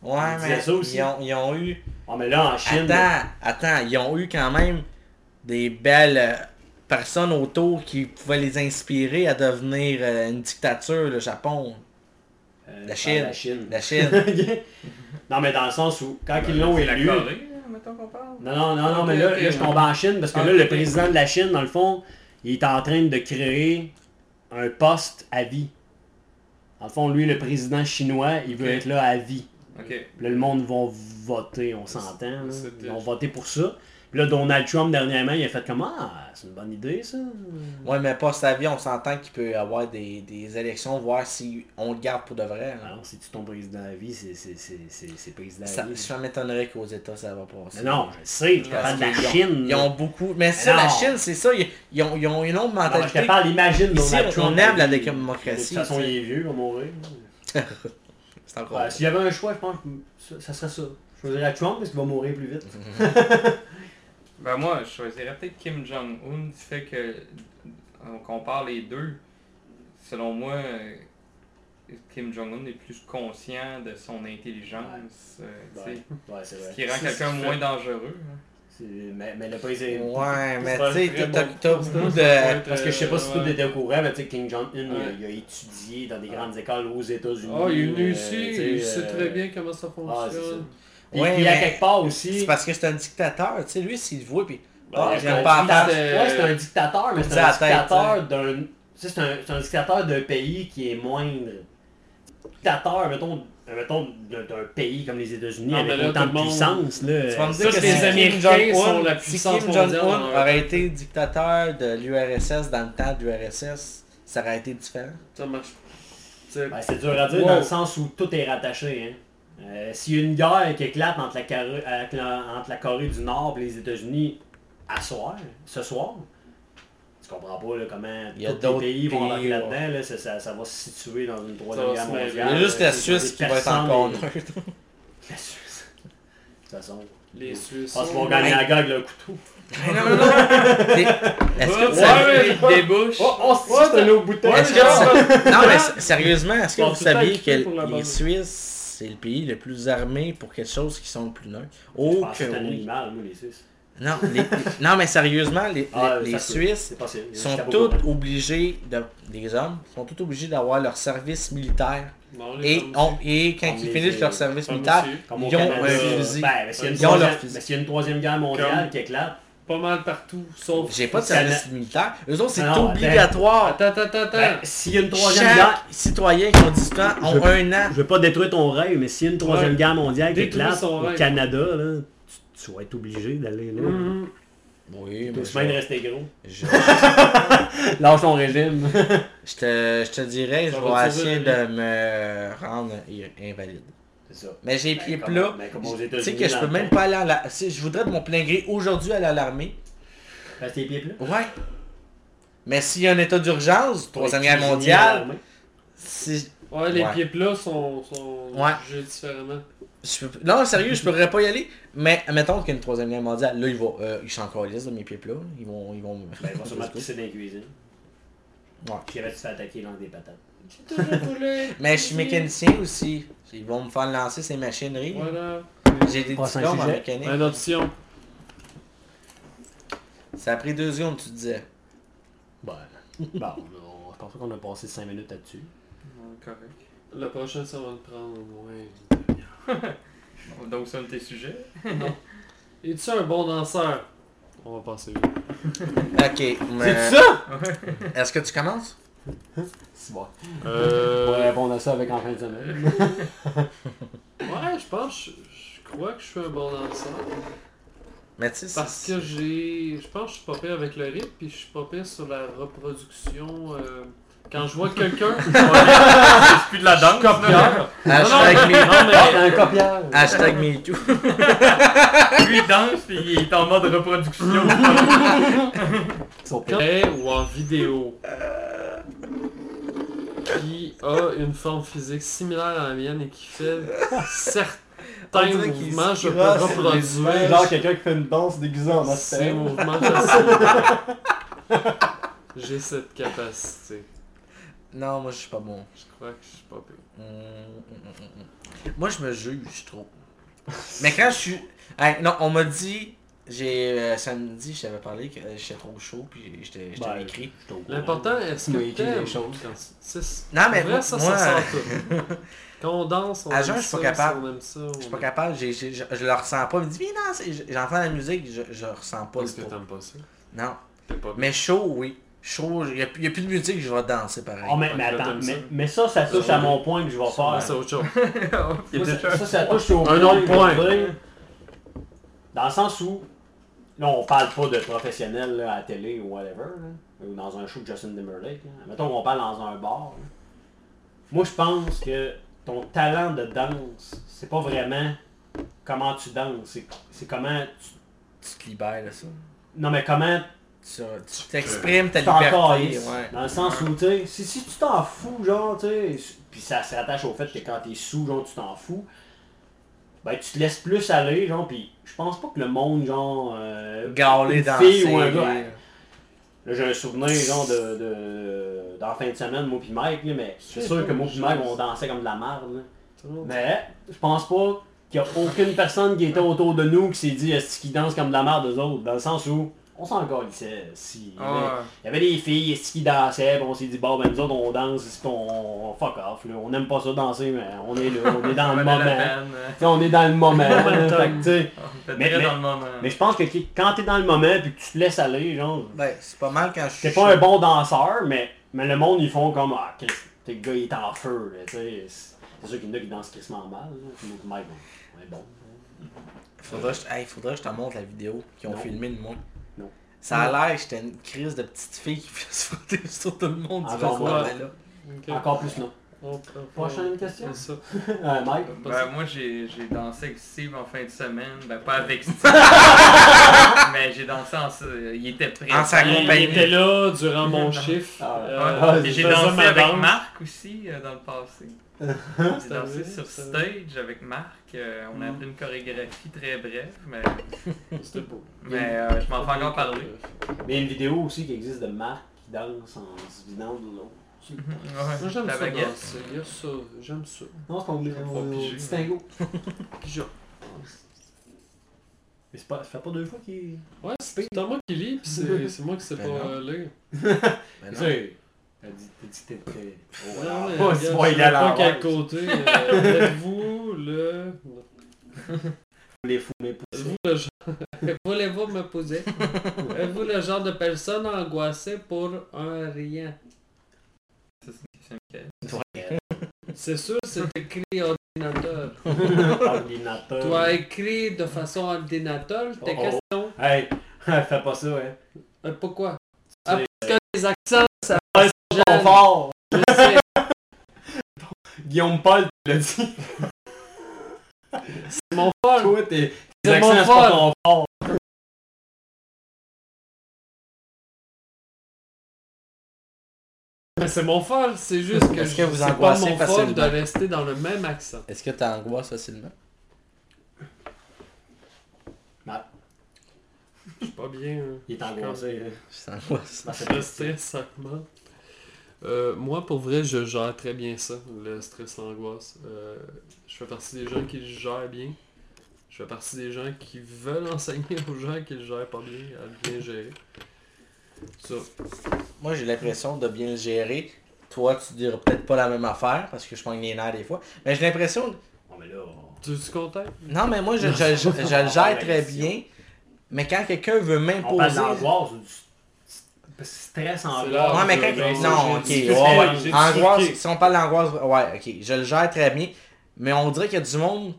Ouais, Il mais disait ça aussi. Ils, ont, ils ont eu. Ouais, mais là, en Chine. Attends, attends, ils ont eu quand même des belles euh, personnes autour qui pouvaient les inspirer à devenir euh, une dictature, le Japon, euh, La Chine. La Chine. la Chine. non, mais dans le sens où, quand ils Ben, l'ont c'est la élu. Corée, mettons qu'on parle. Non, non, non, non, mais là, je tombe en Chine parce que Ah, là, le président de la Chine, dans le fond, il est en train de créer un poste à vie. Dans le fond, lui, le président chinois, il veut être là à vie. Là, le monde va voter, on s'entend. Ils vont voter pour ça. Puis là, Donald Trump, dernièrement, il a fait comme Ah, c'est une bonne idée, ça. Ouais, mais pas sa vie, on s'entend qu'il peut y avoir des, des élections, voir si on le garde pour de vrai. là. Alors, si tu ton président à vie, c'est président à vie. ça m'étonnerait qu'aux États ça va passer. Mais non, je sais, je parle de la Chine. Ils ont beaucoup. Mais ça, non. la Chine, c'est ça. Ils, ils ont, ils ont une autre Non, mais je mentalité. te parle, imagine Ici, Donald on Trump. aime la démocratie, De toute façon, il est vieux, il va mourir. C'est encore. Ouais, S'il y avait un choix, je pense que ça, ça serait ça. Je choisirais Trump parce qu'il va mourir plus vite. Ben moi, je choisirais peut-être Kim Jong-un du fait que on compare les deux. Selon moi, euh, Kim Jong-un est plus conscient de son intelligence, euh, Ouais, ouais ce qui rend quelqu'un moins fait- dangereux. hein. Mais, mais le président. Ouais, mais tu sais, t'as beaucoup de. Parce que je sais pas si euh, tout était au courant, mais tu sais, King Jong-un, il a- Ouais. il, a étudié dans des grandes écoles aux États-Unis. Ah, il est venu euh, ici, il sait euh, très bien comment ça Ah, fonctionne. Puis, Ouais, puis à quelque part aussi. C'est parce que c'est un dictateur. Tu sais, lui, s'il le voit, puis. Ben, Ah, c'est un pas dictateur- Ouais, un mais c'est un à la tête, dictateur d'un. C'est un, c'est un dictateur d'un pays qui est moindre. Dictateur, mettons, mettons d'un pays comme les États-Unis avec là, autant de monde- puissance. Là, Tu vas me ça, dire que les si Kim Américains Jong-un sont la puissance Kim mondiale, Jong-un on aurait été dictateur de l'URSS dans le temps de l'URSS, ça aurait été différent? Ça marche. Ben, c'est dur à dire Wow. dans le sens où tout est rattaché. Hein. Euh, S'il y a une guerre qui éclate entre la, Corée, avec la- entre la Corée du Nord et les États-Unis à soir, ce soir, tu comprends pas là, comment Il y a tous les pays vont embarquer là-dedans. Là, ça, ça, ça va se situer dans une troisième guerre se mondiale. Il y a juste la Suisse qui va être encore les- neutre. La Suisse. De toute façon, les Suisses. qu'ils vont gagner la avec le couteau. Non, non, non! Est-ce que ouais, il débouche. Oh, oh. Est-ce que Non, mais sérieusement, est-ce que vous saviez que les. Suisses, c'est le pays le plus armé pour quelque chose qui sont le plus Oh pense que que c'est un oui. animal, moi, les Suisses. Non, les- non, mais sérieusement, les, les- Ah, les Suisses sont tous obligés, de, les hommes, sont tous obligés d'avoir leur service militaire. Et, on- et quand Comme ils finissent leur service Femmes militaire, au Ils ont Canada. Ben, Ils ont leur fusil. mais s'il y a une troisième guerre mondiale Comme- qui éclate, Pas mal partout, sauf. j'ai pas de Canada- service militaire. Eux autres, c'est Ah obligatoire. Attends, attends, attends, attends. ben, s'il y a une troisième Chaque guerre, citoyen qui ont 18 ans ont Je- un an. je veux pas détruire ton rêve, mais s'il y a une troisième Ouais. guerre mondiale qui éclate au rêve. Canada, là, tu, tu vas être obligé d'aller là. Mhm. Oui, mais semaine je, rester gros. je, Lâche ton régime. je te, je te dirais, Ça je va vais essayer de me rendre invalide. C'est ça. Mais j'ai les pieds plats. Tu sais que je peux même pas aller à la... Si je voudrais de mon plein gré aujourd'hui aller à l'armée. Reste tes pieds plats. Ouais. Mais s'il y a un état d'urgence, troisième guerre mondiale, si... Ouais, les Ouais. pieds plats sont, sont Ouais. jugés différemment. je peux- Non, sérieux, je pourrais pas y aller. Mais admettons qu'il y a une troisième guerre mondiale, là, ils vont... Euh, ils sont encore lisses de mes pieds plats. Ils vont... Ils vont... Ben, sûrement te pousser dans la cuisine. Ouais. Puis avait tu te fait attaquer dans des patates. J'ai toujours voulu. Mais je suis mécanicien aussi. Ils vont me faire lancer ces machineries. Voilà. J'ai des diplômes en mécanique. Une option. Ça a pris deux secondes, tu disais. Ben, bon, on- je pense pas qu'on a passé 5 minutes là-dessus. Ouais, correct. Le prochain, ça va nous prendre au moins. Donc, c'est un de tes sujets? Es-tu un bon danseur? On va passer. Ok, mais... C'est ça? Est-ce que tu commences? C'est bon. On va Euh... répondre à ça avec en fin de semaine. Ouais, je pense, je, je crois que je suis un bon danseur. Mais tu sais, Parce que j'ai. Je pense que je suis pas pire avec le rythme, puis je suis pas pire sur la reproduction. euh, Quand je vois quelqu'un. C'est plus de la danse. copieur. Hashtag Non, me... non, mais. un copieur. Hashtag MeToo. Lui, il danse, puis il est en mode reproduction. Sont Vrai ou en vidéo? Qui a une forme physique similaire à la mienne et qui fait certes tel On dirait qu'il mouvement, se je peux reproduire. Genre quelqu'un qui fait une danse déguisée en Ces mouvements, je sais. J'ai cette capacité. Non, moi je suis pas bon. Je crois que je suis pas hum, hum, hum, hum. Moi je me juge trop. Mais quand je suis. Hey, non, on m'a dit. J'ai euh, samedi, je t'avais parlé que j'étais trop chaud, puis je t'ai- je t'avais Ben, écrit. L'important, est-ce Tu m'as que écrit des t'aimes choses. quand c'est- Non, mais Vrai, moi, ça, moi, ça sort tout. Quand on danse, on À aime jeun, je suis ça, pas capable. si on aime ça, Je suis pas capable, j'ai- j'ai- je, je le ressens pas. Il me dit, mais non, j'entends la musique, je, je ressens pas Parce que t'aimes pas ça? Non. Pas. Mais chaud, oui. Chaud, il n'y a, y a plus de musique, je vais danser pareil. Oh, mais, attends, ça. mais, mais ça, ça touche à mon point que je vais faire. c'est autre chose. Ça, ça, ça touche au Un point autre que je point. Dans le sens où, là, on parle pas de professionnels là, à la télé ou whatever, là, ou dans un show de Justin Timberlake. Là. Mettons qu'on parle dans un bar. là. Moi, je pense que ton talent de danse, c'est pas vraiment comment tu danses, c'est- c'est comment tu... Tu te libères de ça. Non, mais comment Tu t'exprimes ta liberté. Ouais. Dans le sens où, tu sais, si, si tu t'en fous, genre, tu sais, puis ça se rattache au fait que quand t'es sous, genre, tu t'en fous, ben, tu te laisses plus aller, genre, puis je pense pas que le monde, genre, euh, une dans fille ou un gars, hein. Là, j'ai un souvenir, genre, de, de, dans la fin de semaine, moi pis Mike, là, mais c'est sûr que moi pis Mike, on dansait comme de la merde, là. Mais, je pense pas qu'il y a aucune personne qui était autour de nous qui s'est dit, est-ce qu'ils dansent comme de la merde, eux autres, dans le sens où, on s'en si. il y avait- Ah, il y avait des filles est-ce qui dansaient, puis on s'est dit, bon, ben nous autres, on danse, est-ce qu'on fuck off, là. On aime pas ça danser, mais on est là, on est dans le moment. sais, on est dans le moment. Mais- très mais- dans le moment. mais je pense que quand t'es dans le moment, puis que tu te laisses aller, genre, Ben, c'est pas mal quand je suis. T'es pas un bon danseur, mais, mais le monde, ils font comme Ah, le gars, il est en feu. là, tu sais. C'est sûr qu'il y en a qui dansent crissement mal. Là. Est bon. Faudrait que, je... hey, faudrait que je te montre la vidéo qu'ils ont Non. filmé de moi. Non. Ça a l'air que j'étais une crise de petite fille qui fait se frotter sur tout le monde. Ah, du là. Encore plus non. On- Prochaine question? C'est ça. Euh, Mike? Ben, moi, j'ai j'ai dansé avec Steve en fin de semaine. Ben, pas avec Steve. mais j'ai dansé en. Il était prêt. En sa Il compagnie. était là durant mon chiffre. Ah, Euh, Ah, j'ai dansé ma avec danse. Marc aussi euh, dans le passé. J'ai dansé vrai, sur stage avec Marc. euh, on a appris une chorégraphie très brève, mais, C'était beau. mais euh, je m'en fais encore parler. Mais il y a une vidéo aussi qui existe de Marc qui danse en se vidant de Moi j'aime la ça baguette. danser. Il y a ça. J'aime ça. Non, c'est piger. Puis genre- Mais c'est pas, ça fait pas deux fois qu'il. Ouais, c'est Thomas qui lit, puis c'est c'est moi qui sais Ben pas non. euh, lire. Ben non. Tu sais, T'as dit, t'as dit que t'étais. Oh, Non, mais voilà. regarde, c'est je pas sais égal pas à quel l'envers. côté. euh, Êtes-vous le... Les fous, mais poussés. Êtes-vous le genre... Voulez-vous me poser? Êtes-vous le genre de personne angoissée pour un rien? C'est sûr, c'est écrit ordinateur. Ordinateur. Tu as écrit de façon ordinateur tes Oh, oh. questions. Hey, fais pas ça, hein. Euh, pourquoi? Ah, parce que les accents, ça Ton gêne. fort. Je sais. Guillaume Paul te l'a dit. C'est mon fort. Toi, tes accents, c'est pas ton fort. C'est mon fort, c'est juste que, Est-ce que vous c'est pas mon facilement? de rester dans le même accent. Est-ce que t'angoisses facilement? Je suis pas bien. hein. Il est angoissé. hein. Je. Bah, c'est Le stress, ça augmente. Euh, moi, pour vrai, je gère très bien ça, le stress, l'angoisse. Euh, je fais partie des gens qui le gèrent bien. Je fais partie des gens qui veulent enseigner aux gens qui le gèrent pas bien à bien gérer. Ça. Moi, j'ai l'impression de bien le gérer. Toi, tu diras peut-être pas la même affaire parce que je prends les nerfs des fois. Mais j'ai l'impression. Bon, mais là. Tu es content? Non, mais moi, je, je, je- je le gère très bien. Mais quand quelqu'un veut On parle m'imposer. d'angoisse ou du parce que stress, angoisse. Ouais, mais quand. Non, ok. ouais, Angoisse, si on parle d'angoisse, ouais, ok. Je le gère très bien. Mais on dirait qu'il y a du monde.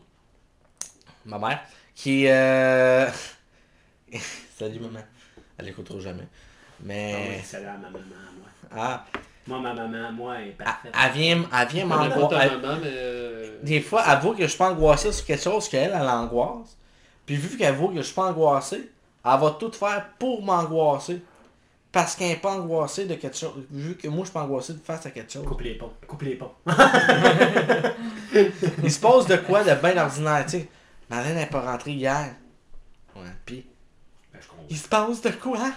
Ma mère. Qui. Euh... Salut, maman. Elle écoutera jamais. Ah oui, Mais. c'est là, ma maman, moi. Ah, Moi, ma maman, moi, elle est elle, parfaite. elle vient, elle vient m'angoisser. mais... euh, Des fois, elle voit que je suis pas angoissé sur quelque chose qu'elle, elle angoisse. Puis vu qu'elle voit que je suis pas angoissé, elle va tout faire pour m'angoisser. Parce qu'elle n'est pas angoissée de quelque chose. Vu que moi, je suis pas angoissé de face à quelque chose. Coupe les ponts. Coupe les ponts. Il se passe de quoi de bien ordinaire, tu sais. Marlène n'est pas rentrée hier. Ouais, pis. Ben. Il se passe de quoi?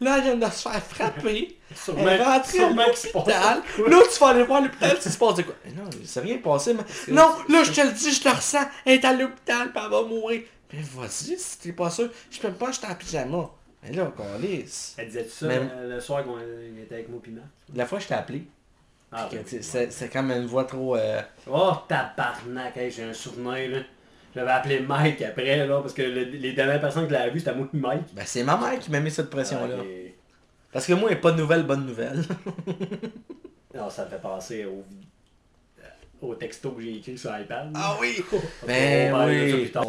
Là, elle vient de se faire frapper. Sûrement, Elle est rentrée à l'hôpital. Là, tu vas aller voir l'hôpital, si se passe de quoi? Mais non, s'est rien passé, mais. Non, là, je te le dis, je le ressens. Elle est à l'hôpital, pis elle va mourir. Mais vas-y, si t'es pas sûr. Je peux pas, j'étais en pyjama. Mais là, qu'on lisse. Elle disait ça Même- euh, le soir qu'on était avec moi Marc? La fois, je t'ai appelé. Ah, ben, tu c'est c'est comme une voix trop. euh, Oh, tabarnak, hey, j'ai un souvenir, là. J'avais appelé Mike après, là, parce que le- les dernières personnes qui l'avaient vu, c'était moi et Mike. Ben, c'est ma mère qui m'a mis cette pression-là. Ah, et- Parce que moi, il n'y a pas de nouvelles, bonnes nouvelles. Non, ça me fait penser au, au texto que j'ai écrit sur iPad. Ah oui! Ben qu'on va parler de ça oui! plus tard.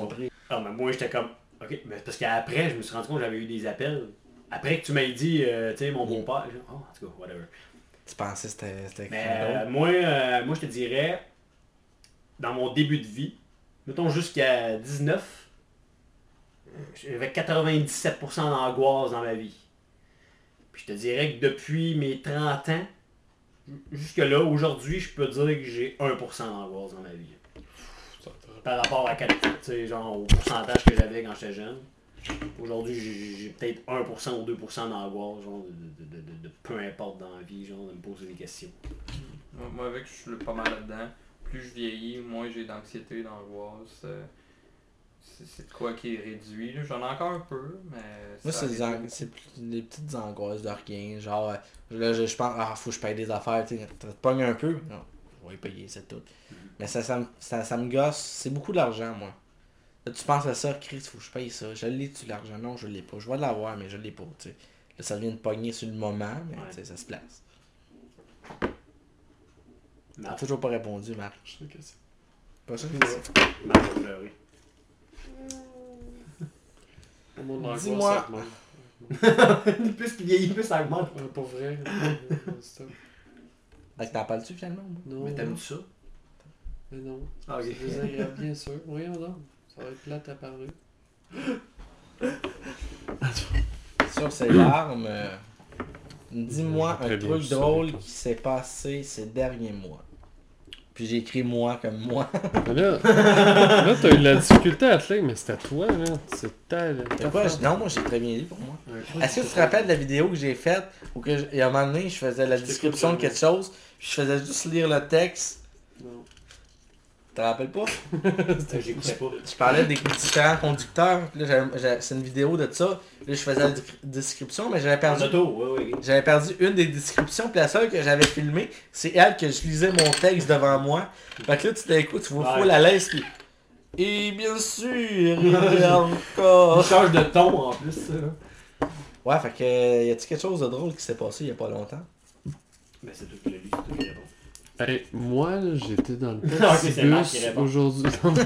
Ah, mais moi, j'étais comme. Ok, mais parce qu'après, je me suis rendu compte que j'avais eu des appels. Après que tu m'aies dit, euh, tu sais, mon beau-père, j'ai oh, en tout cas, whatever. Tu pensais que c'était c'était Mais quelque chose euh, moi, euh, moi, je te dirais, dans mon début de vie, mettons jusqu'à 19, j'avais 97% d'angoisse dans ma vie. Puis je te dirais que depuis mes 30 ans, jusque là, aujourd'hui, je peux dire que j'ai 1% d'angoisse dans ma vie. Par rapport à genre au pourcentage que j'avais quand j'étais jeune. Aujourd'hui, j'ai peut-être 1% ou 2% d'angoisse, genre de, de- peu importe dans la vie, genre de me poser des questions. Moi, avec, je suis pas mal là-dedans. Plus je vieillis, moins j'ai d'anxiété, d'angoisse. euh, C'est de quoi qui est réduit. J'en ai encore un peu, mais. Moi, c'est des, ang- petites angoisses de rien. Genre, euh, là, je, je pense, ah, faut que je paye des affaires, tu te pognes un peu. Non, je vais payer, c'est tout. Mais ça, ça, me- ça, ça me gosse. C'est beaucoup d'argent, moi. Là, tu penses à ça, Chris, faut que je paye ça. Je l'ai-tu l'argent? Non, je l'ai pas. Je vais l'avoir, mais je l'ai pas, tu sais. Là, ça vient de pogner sur le moment, mais Ouais. ça se place. T'as Marc, toujours pas répondu, Marc. Je sais que c'est- Pas ça? Marc va pleurer. Au monde de l'angoisse, Dis-moi. ça augmente. plus qu'il vieillit, plus ça augmente. Ouais, Pour vrai. c'est ça. Fait que t'en parles-tu finalement? Non, Mais non, t'aimes ça? mais non. Ah, ok. C'est désagréable, bien sûr. Voyons donc. Ça va être plate à parler. Sur ces larmes, euh, dis-moi Très un bien, truc ça. drôle qui s'est passé ces derniers mois. Puis j'ai écrit moi comme moi. Là, là t'as eu de la difficulté à te lire, mais c'était toi, là. C'est ta. ta Non, moi j'ai très bien lu pour moi. Est-ce que tu te rappelles de la vidéo que j'ai faite où que je- il y a un moment donné, je faisais la Je description de quelque chose, puis je faisais juste lire le texte? Non. Te rappelles pas? J'écoutais pas. Je parlais des différents conducteurs. c'est une vidéo de ça. Là, je faisais la descri- description, mais j'avais perdu auto, oui, oui. J'avais perdu une des descriptions, puis la seule que j'avais filmée, c'est elle que je lisais mon texte devant moi. Fait que là, tu t'écoutes, tu vois Ouais. full à l'aise, puis... Et bien sûr, il y a Il encore... change de ton en plus, ça. là. Ouais, fait que, euh, y a-tu quelque chose de drôle qui s'est passé il y a pas longtemps? Ben, c'est lu, c'est réponds. Hey, moi, là, j'étais dans le petit bus aujourd'hui.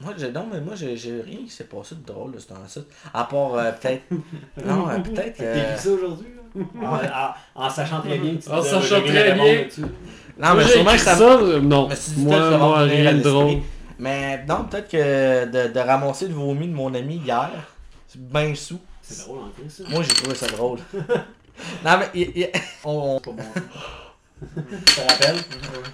Moi, j'ai, non, mais moi, j'ai, j'ai rien qui s'est passé de drôle de ce. À part, euh, peut-être... Non, euh, peut-être... T'as euh, écrit ça aujourd'hui, là? En, en- en sachant très bien que tu En sachant rien très bien. Non, mais sûrement que ça... euh, non. Mais si tu moi, t'as- ça moi, rien de drôle. Mais non, peut-être que de, de ramasser le vomi de mon ami hier, c'est bien sous. C'est drôle en plus, ça. Moi, j'ai trouvé ça drôle. non, mais il- il- on, te?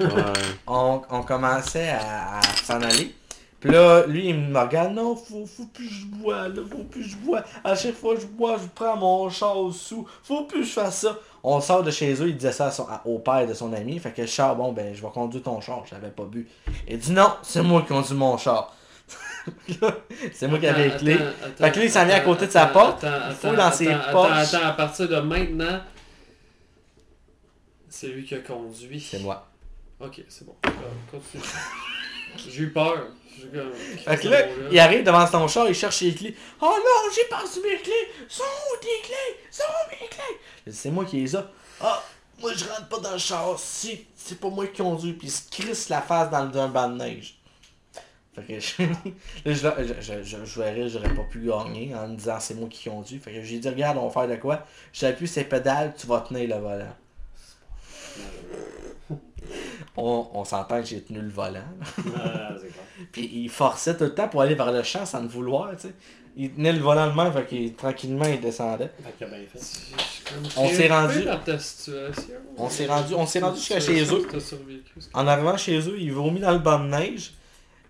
Ouais. on, on commençait à, à s'en aller. Puis là, lui, il me regarde. Non, faut, faut plus que je bois, là. Faut plus que je bois. À chaque fois que je bois, je prends mon char sous. Faut plus que je fasse ça. On sort de chez eux, il disait ça à son- à- au père de son ami. Fait que le char, bon, ben, je vais conduire ton char. J'avais pas bu. Il dit non, c'est moi qui conduis mon char. C'est moi qui avais les clés. attends, Fait que là, il s'en vient à attends, côté de sa porte, attends, il attends, dans ses attends, poches. Attends, attends, à partir de maintenant, c'est lui qui a conduit. C'est moi. Ok, c'est bon. Euh, Continue. J'ai eu peur. Fait que là, il arrive devant son char, il cherche ses clés. Oh non, j'ai perdu mes clés! Sont où tes clés? Sont où mes clés? C'est moi qui les ai. Ah, moi je rentre pas dans le char, c'est, c'est pas moi qui conduis. Puis il se crisse la face dans le d'un banc de neige. Fait que je, là, je, je, je, je verrais, j'aurais pas pu gagner en me disant c'est moi qui conduis. Fait que j'ai dit, regarde, on va faire de quoi? J'appuie ces pédales, tu vas tenir le volant. On, on s'entend que j'ai tenu le volant. Ah, c'est clair. Puis il forçait tout le temps pour aller vers le champ sans le vouloir, tu sais. Il tenait le volant de main, fait qu'il tranquillement il descendait. Fait qu'il a bien fait. On s'est rendu- dans ta situation. On s'est rendu, on s'est rendu jusqu'à chez eux. En arrivant chez eux, il vomit dans le banc de neige.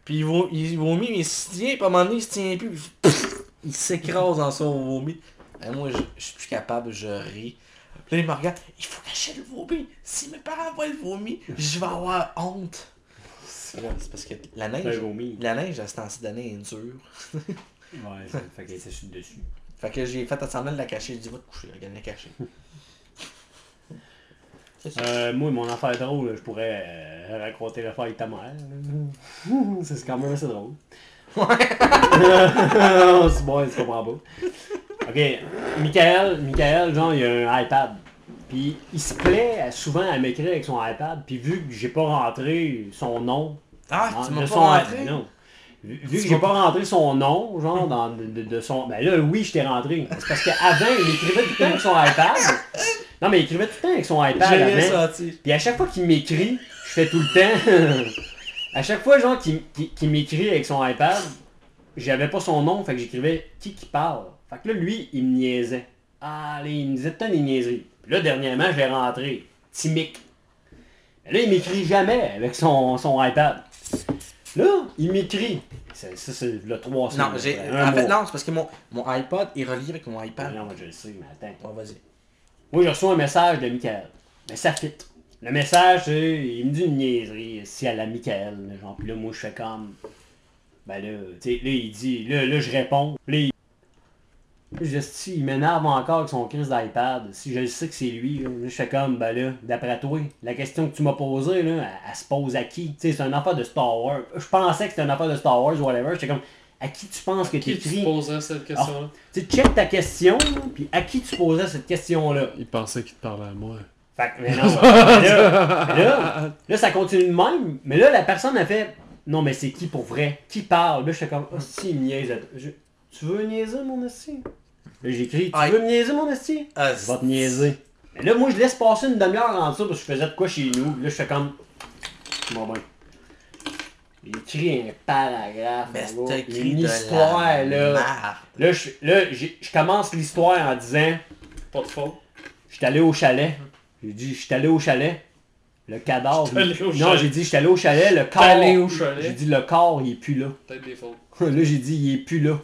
Puis il, vom- il vomit, mais il se tient, puis à un moment donné, il se tient plus. puis il s'écrase dans son vomi. Et moi, je, je suis plus capable, je ris. Puis là, il me regarde, il faut cacher le vomi. Si mes parents voient le vomi, je vais avoir honte. C'est parce que la neige, la neige à ce temps-ci d'année est dure. Ouais, ça fait qu'elle le dessus. Fait que j'ai fait semblant de la cacher. J'ai dit, va te coucher, regarde la cacher. Euh, moi, mon affaire drôle, je pourrais euh, raconter l'affaire avec ta mère. C'est quand même assez drôle. Ouais. c'est bon, tu comprends pas. Ok, Michael, Michael, genre, il a un iPad. Puis il se plaît souvent à m'écrire avec son iPad. Puis vu que j'ai pas rentré son nom. Ah, dans- tu de m'as pas son- rentré? Non. Vu vu que j'ai pas rentré son nom, genre, dans, de, de- de son. Ben là, oui, je t'ai rentré. C'est parce qu'avant, il écrivait tout le temps avec son iPad. Non, mais il écrivait tout le temps avec son iPad J'ai rien senti. Puis à chaque fois qu'il m'écrit, je fais tout le temps. à chaque fois, genre, qu'il- qu'il m'écrit avec son iPad, j'avais pas son nom, fait que j'écrivais qui qui parle. Fait que là, lui, il me niaisait. Ah, là, il me disait temps des niaiseries. Puis là, dernièrement, je l'ai rentré. Timic. Mais là, il m'écrit jamais avec son, son iPad. Là, il m'écrit. Ça, ça, c'est le 3 semaines. Non, j'ai. En fait, non, c'est parce que mon, mon iPod est relié avec mon iPad. Non, moi, je le sais, mais attends. Bon, vas-y. Moi, j'ai reçu un message de Michael. Mais ça fit. Le message, c'est, il me dit une niaiserie, si à la Michael. Genre, puis là, moi, je fais comme. Ben là, tu sais, là, il dit, là, là, je réponds. Là, il. Là, je dis, si, il m'énerve encore avec son crise d'iPad. Si je sais que c'est lui, là, je fais comme, ben là, d'après toi, la question que tu m'as posée, là, elle, elle se pose à qui? Tu sais, c'est une affaire de Star Wars. Je pensais que c'était une affaire de Star Wars ou whatever. J'étais comme, à qui tu penses que Qui tu poserais cette question-là? Tu sais, check ta question, puis à qui tu posais cette question-là? Il pensait qu'il te parlait à moi. Fait que, mais non. mais là, mais là, là, ça continue de même. Mais là, la personne a fait Non, mais c'est qui pour vrai? Qui parle? Là, je fais comme Oh, si, il me niaise. Je- Tu veux niaiser, mon esti Là, j'écris Tu Aïe. veux me niaiser, mon esti Ah, Je vais te niaiser. Mais là, moi, je laisse passer une demi-heure en dessous parce que je faisais de quoi chez nous. Puis là, je fais comme Bon, ben. Il écrit un paragraphe. Mais là, c'est écrit une de histoire, la là. merde. Là, je, là, j'ai- je commence l'histoire en disant Pas de faute. J'étais allé au chalet. J'ai dit, j'étais allé au chalet. Le cadavre. Non, j'ai dit, j'étais allé au chalet. Le corps. allé au chalet. J'ai dit, le corps, il est plus là. Peut-être des fautes. là, j'ai dit, il est plus là.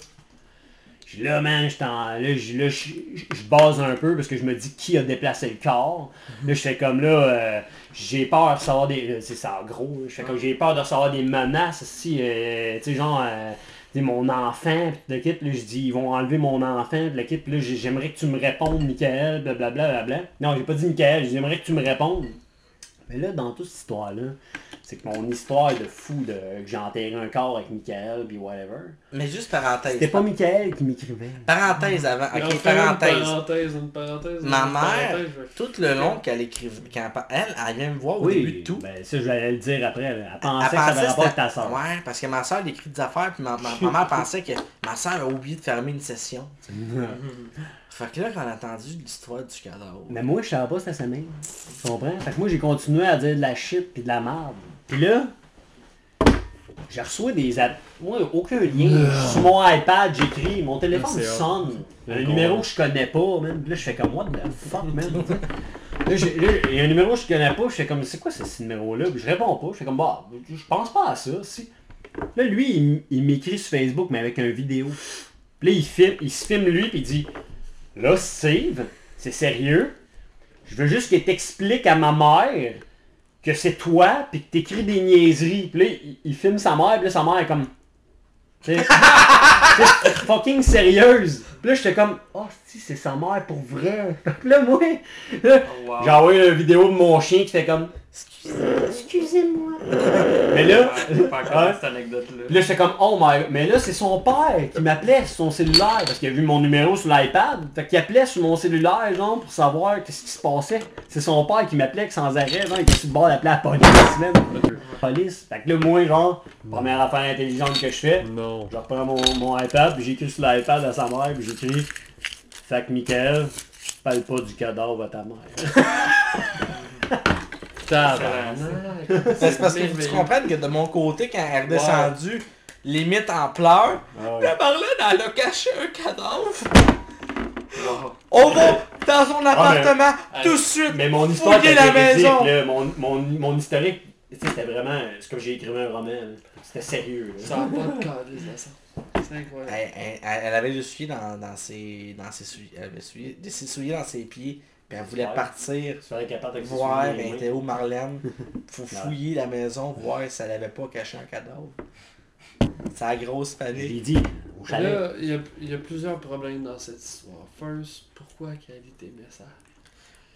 J'ai là, man, en- là, là, je je base un peu parce que je me dis qui a déplacé le corps? Là, je fais comme là, euh, j'ai peur de recevoir des. C'est ça, gros. Je fais comme j'ai peur de recevoir des menaces. Si, euh, tu sais, genre. euh, mon enfant, pis le kit, là, je dis, ils vont enlever mon enfant, pis le kit, là, j'ai- j'aimerais que tu me répondes, Michael, blablabla, blablabla. Non, j'ai pas dit Michael, j'aimerais que tu me répondes. Mais là, dans toute cette histoire-là, c'est que mon histoire de fou de que j'ai enterré un corps avec Michael, puis whatever. Mais juste parenthèse. C'était pas Michael qui m'écrivait. Parenthèse avant. Ok, fait Une parenthèse. parenthèse, une parenthèse. Ma une mère, parenthèse, je tout le long qu'elle écrivait, quand elle, elle vient me voir au Oui, début de tout. ben ça, je vais le dire après. Elle Elle pensait que ça avait rapport avec ta soeur. Ouais, parce que ma soeur elle écrit des affaires, puis ma, ma, ma mère pensait que ma soeur a oublié de fermer une session. sais. fait que là, quand on a entendu l'histoire du cadavre. Mais moi, je savais pas c'était sa mère. Tu comprends? Fait que moi, j'ai continué à dire de la shit puis de la merde. Puis là, j'ai reçu des... ad- Moi, aucun lien. Sur mon iPad, j'écris, mon téléphone C'est sonne. Un numéro que je connais pas. Puis là, je fais comme, what the fuck, man? Là, il y a un numéro que je connais pas, je fais comme, c'est quoi ce, ce numéro-là? Puis je réponds pas, je fais comme, bah, je pense pas à ça, si. Là, lui, il m'écrit sur Facebook, mais avec un vidéo. Puis là, il, filme, il se filme lui, puis il dit, là, Steve, c'est sérieux? Je veux juste qu'il t'explique à ma mère que c'est toi, puis que t'écris des niaiseries. Puis là, il, il filme sa mère, puis là, sa mère est comme... tu sais, tu sais, fucking sérieuse. Puis là, j'étais comme, oh, si, c'est sa mère pour vrai. Puis là, moi, là, Oh, wow. j'ai envoyé une vidéo de mon chien qui fait comme, excusez-moi. Mais là, Ouais. cette anecdote-là. là, j'étais comme, oh my Mais là, c'est son père qui m'appelait sur son cellulaire parce qu'il a vu mon numéro sur l'iPad. Fait qu'il appelait sur mon cellulaire, genre, pour savoir qu'est-ce qui se passait. C'est son père qui m'appelait sans arrêt, genre, il était sur le bord d'appeler la police, même. Police. Fait que là, moi, genre, première affaire intelligente que je fais, Non. je reprends mon, mon iPad, puis j'écris sur l'iPad à sa mère, puis j'écris, fait que Michael, parle pas du cadavre à ta mère. C'est parce que tu comprennes que de mon côté, quand elle est redescendue, limite en pleurs, Ah ouais. la Marlène, elle a caché un cadavre. Wow. On va dans son appartement Ah, tout de suite. Mais mon histoire Fouiller était la maison. là. Mon, mon, mon historique c'était vraiment. C'est comme j'ai écrit un roman. C'était sérieux. là. Ça n'a pas de de ça. C'est incroyable. Elle, elle- elle avait le soulier dans, dans ses, dans ses. Elle avait des ses souliers dans ses pieds. Puis elle voulait Ouais. partir, Tu capable voir, souliers, elle était où Marlène? Faut fouiller la maison, voir si elle avait pas caché un cadavre. C'est la grosse famille. dit, au chalet. Là, il y a, il y a plusieurs problèmes dans cette histoire. First, pourquoi qu'elle lit tes messages?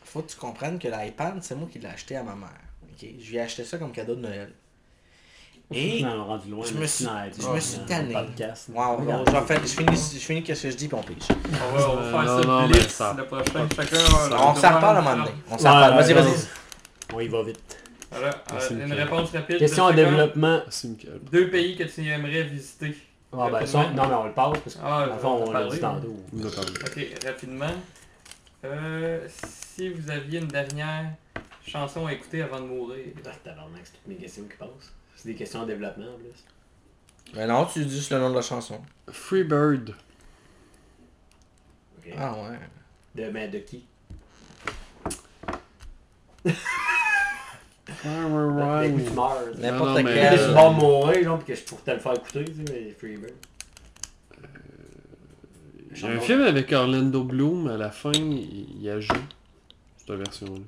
Faut que tu comprennes que l'iPad, c'est moi qui l'ai acheté à ma mère. ok? Je lui ai acheté ça comme cadeau de Noël. Et Non, rendu loin, je me suis- non, je me suis tanné. podcast. Wow, Regarde. je, faire- je finis, je finis ce que je dis puis on pige. On va, on va Euh, faire non, ça non, blitz, mais ça- le prochain. Chacun On s'en reparle à un moment donné. On s'en reparle. Vas-y, vas-y. On y va vite. Voilà, euh, une réponse rapide. Question de en développement. Michael. Deux pays que tu aimerais visiter. Ah, ben, ça, non, mais on le passe parce que. Ah, l'a dit tantôt. Ok, rapidement. Euh, si vous aviez une dernière chanson à écouter avant de mourir. Ah, tabarnak, c'est toutes mes questions qui passent. C'est des questions en développement en plus. Mais non, tu dis juste le nom de la chanson. Freebird. Ok. Ah ouais. De, ben, de qui? Farmer Ryan. tu sais. N'importe non, mais- quel. bord de mourir, genre, que je pourrais te le faire écouter, tu sais, mais Freebird. Il y a un film avec Orlando Bloom, à la fin, il, il a joué. Cette version-là.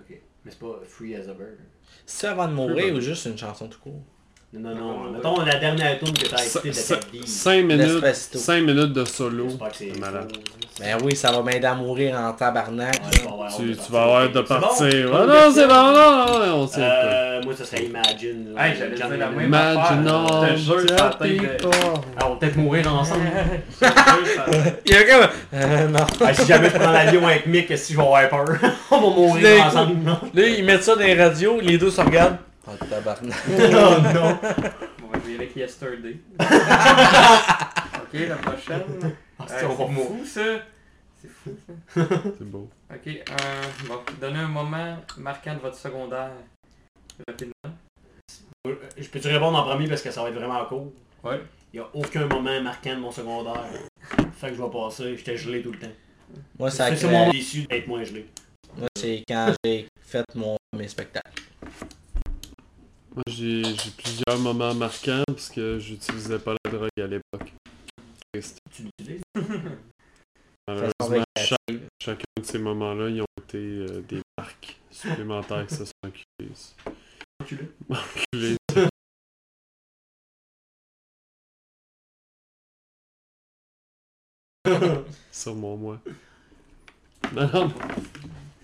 Ok. Mais c'est pas Free as a Bird. C'est avant de mourir ou juste une chanson tout court? Non, non, Mettons la dernière tune que t'as écoutée de ta vie. 5 minutes, Despacito. 5 minutes de solo. J'espère que c'est C'est malade. faux, ça. Ben oui, ça va m'aider à mourir en tabarnak. Ouais, Tu, vas avoir hâte de C'est bon? partir. Ah non, c'est bon, non, non, on sait pas. Euh, moi, ça serait Imagine. là, Hey, j'allais John dire la Lennon. même affaire. Imagine Je te jure, all ça a the tête de- people. Ah, on va peut-être mourir ensemble. Il y a comme... Euh, non. Ah, si jamais je prends l'avion avec Mick, si je vais avoir peur, on va mourir ensemble. Non, Là, ils mettent ça dans les radios, les deux se regardent. Oh tabarnak. non. non. Bon, je vais y aller avec Yesterday. ok, la prochaine. Ah, Euh, on va c'est fou ça. C'est fou ça. C'est beau. Ok, euh, bon, donnez un moment marquant de votre secondaire. Rapidement. Je peux-tu répondre en premier parce que ça va être vraiment court? Ouais. Il n'y a aucun moment marquant de mon secondaire. Fait que je vais passer, j'étais gelé tout le temps. Moi, ça C'est mon déçu d'être moins gelé. Moi, c'est quand j'ai fait mon, mes spectacles. Moi, j'ai plusieurs moments marquants parce que j'utilisais pas la drogue à l'époque. Tu l'utilises? Malheureusement, chaque- chacun de ces moments-là, ils ont été euh, des marques supplémentaires qui se sont acculées. Enculé. Acculées. Sur mon moi. Non, non.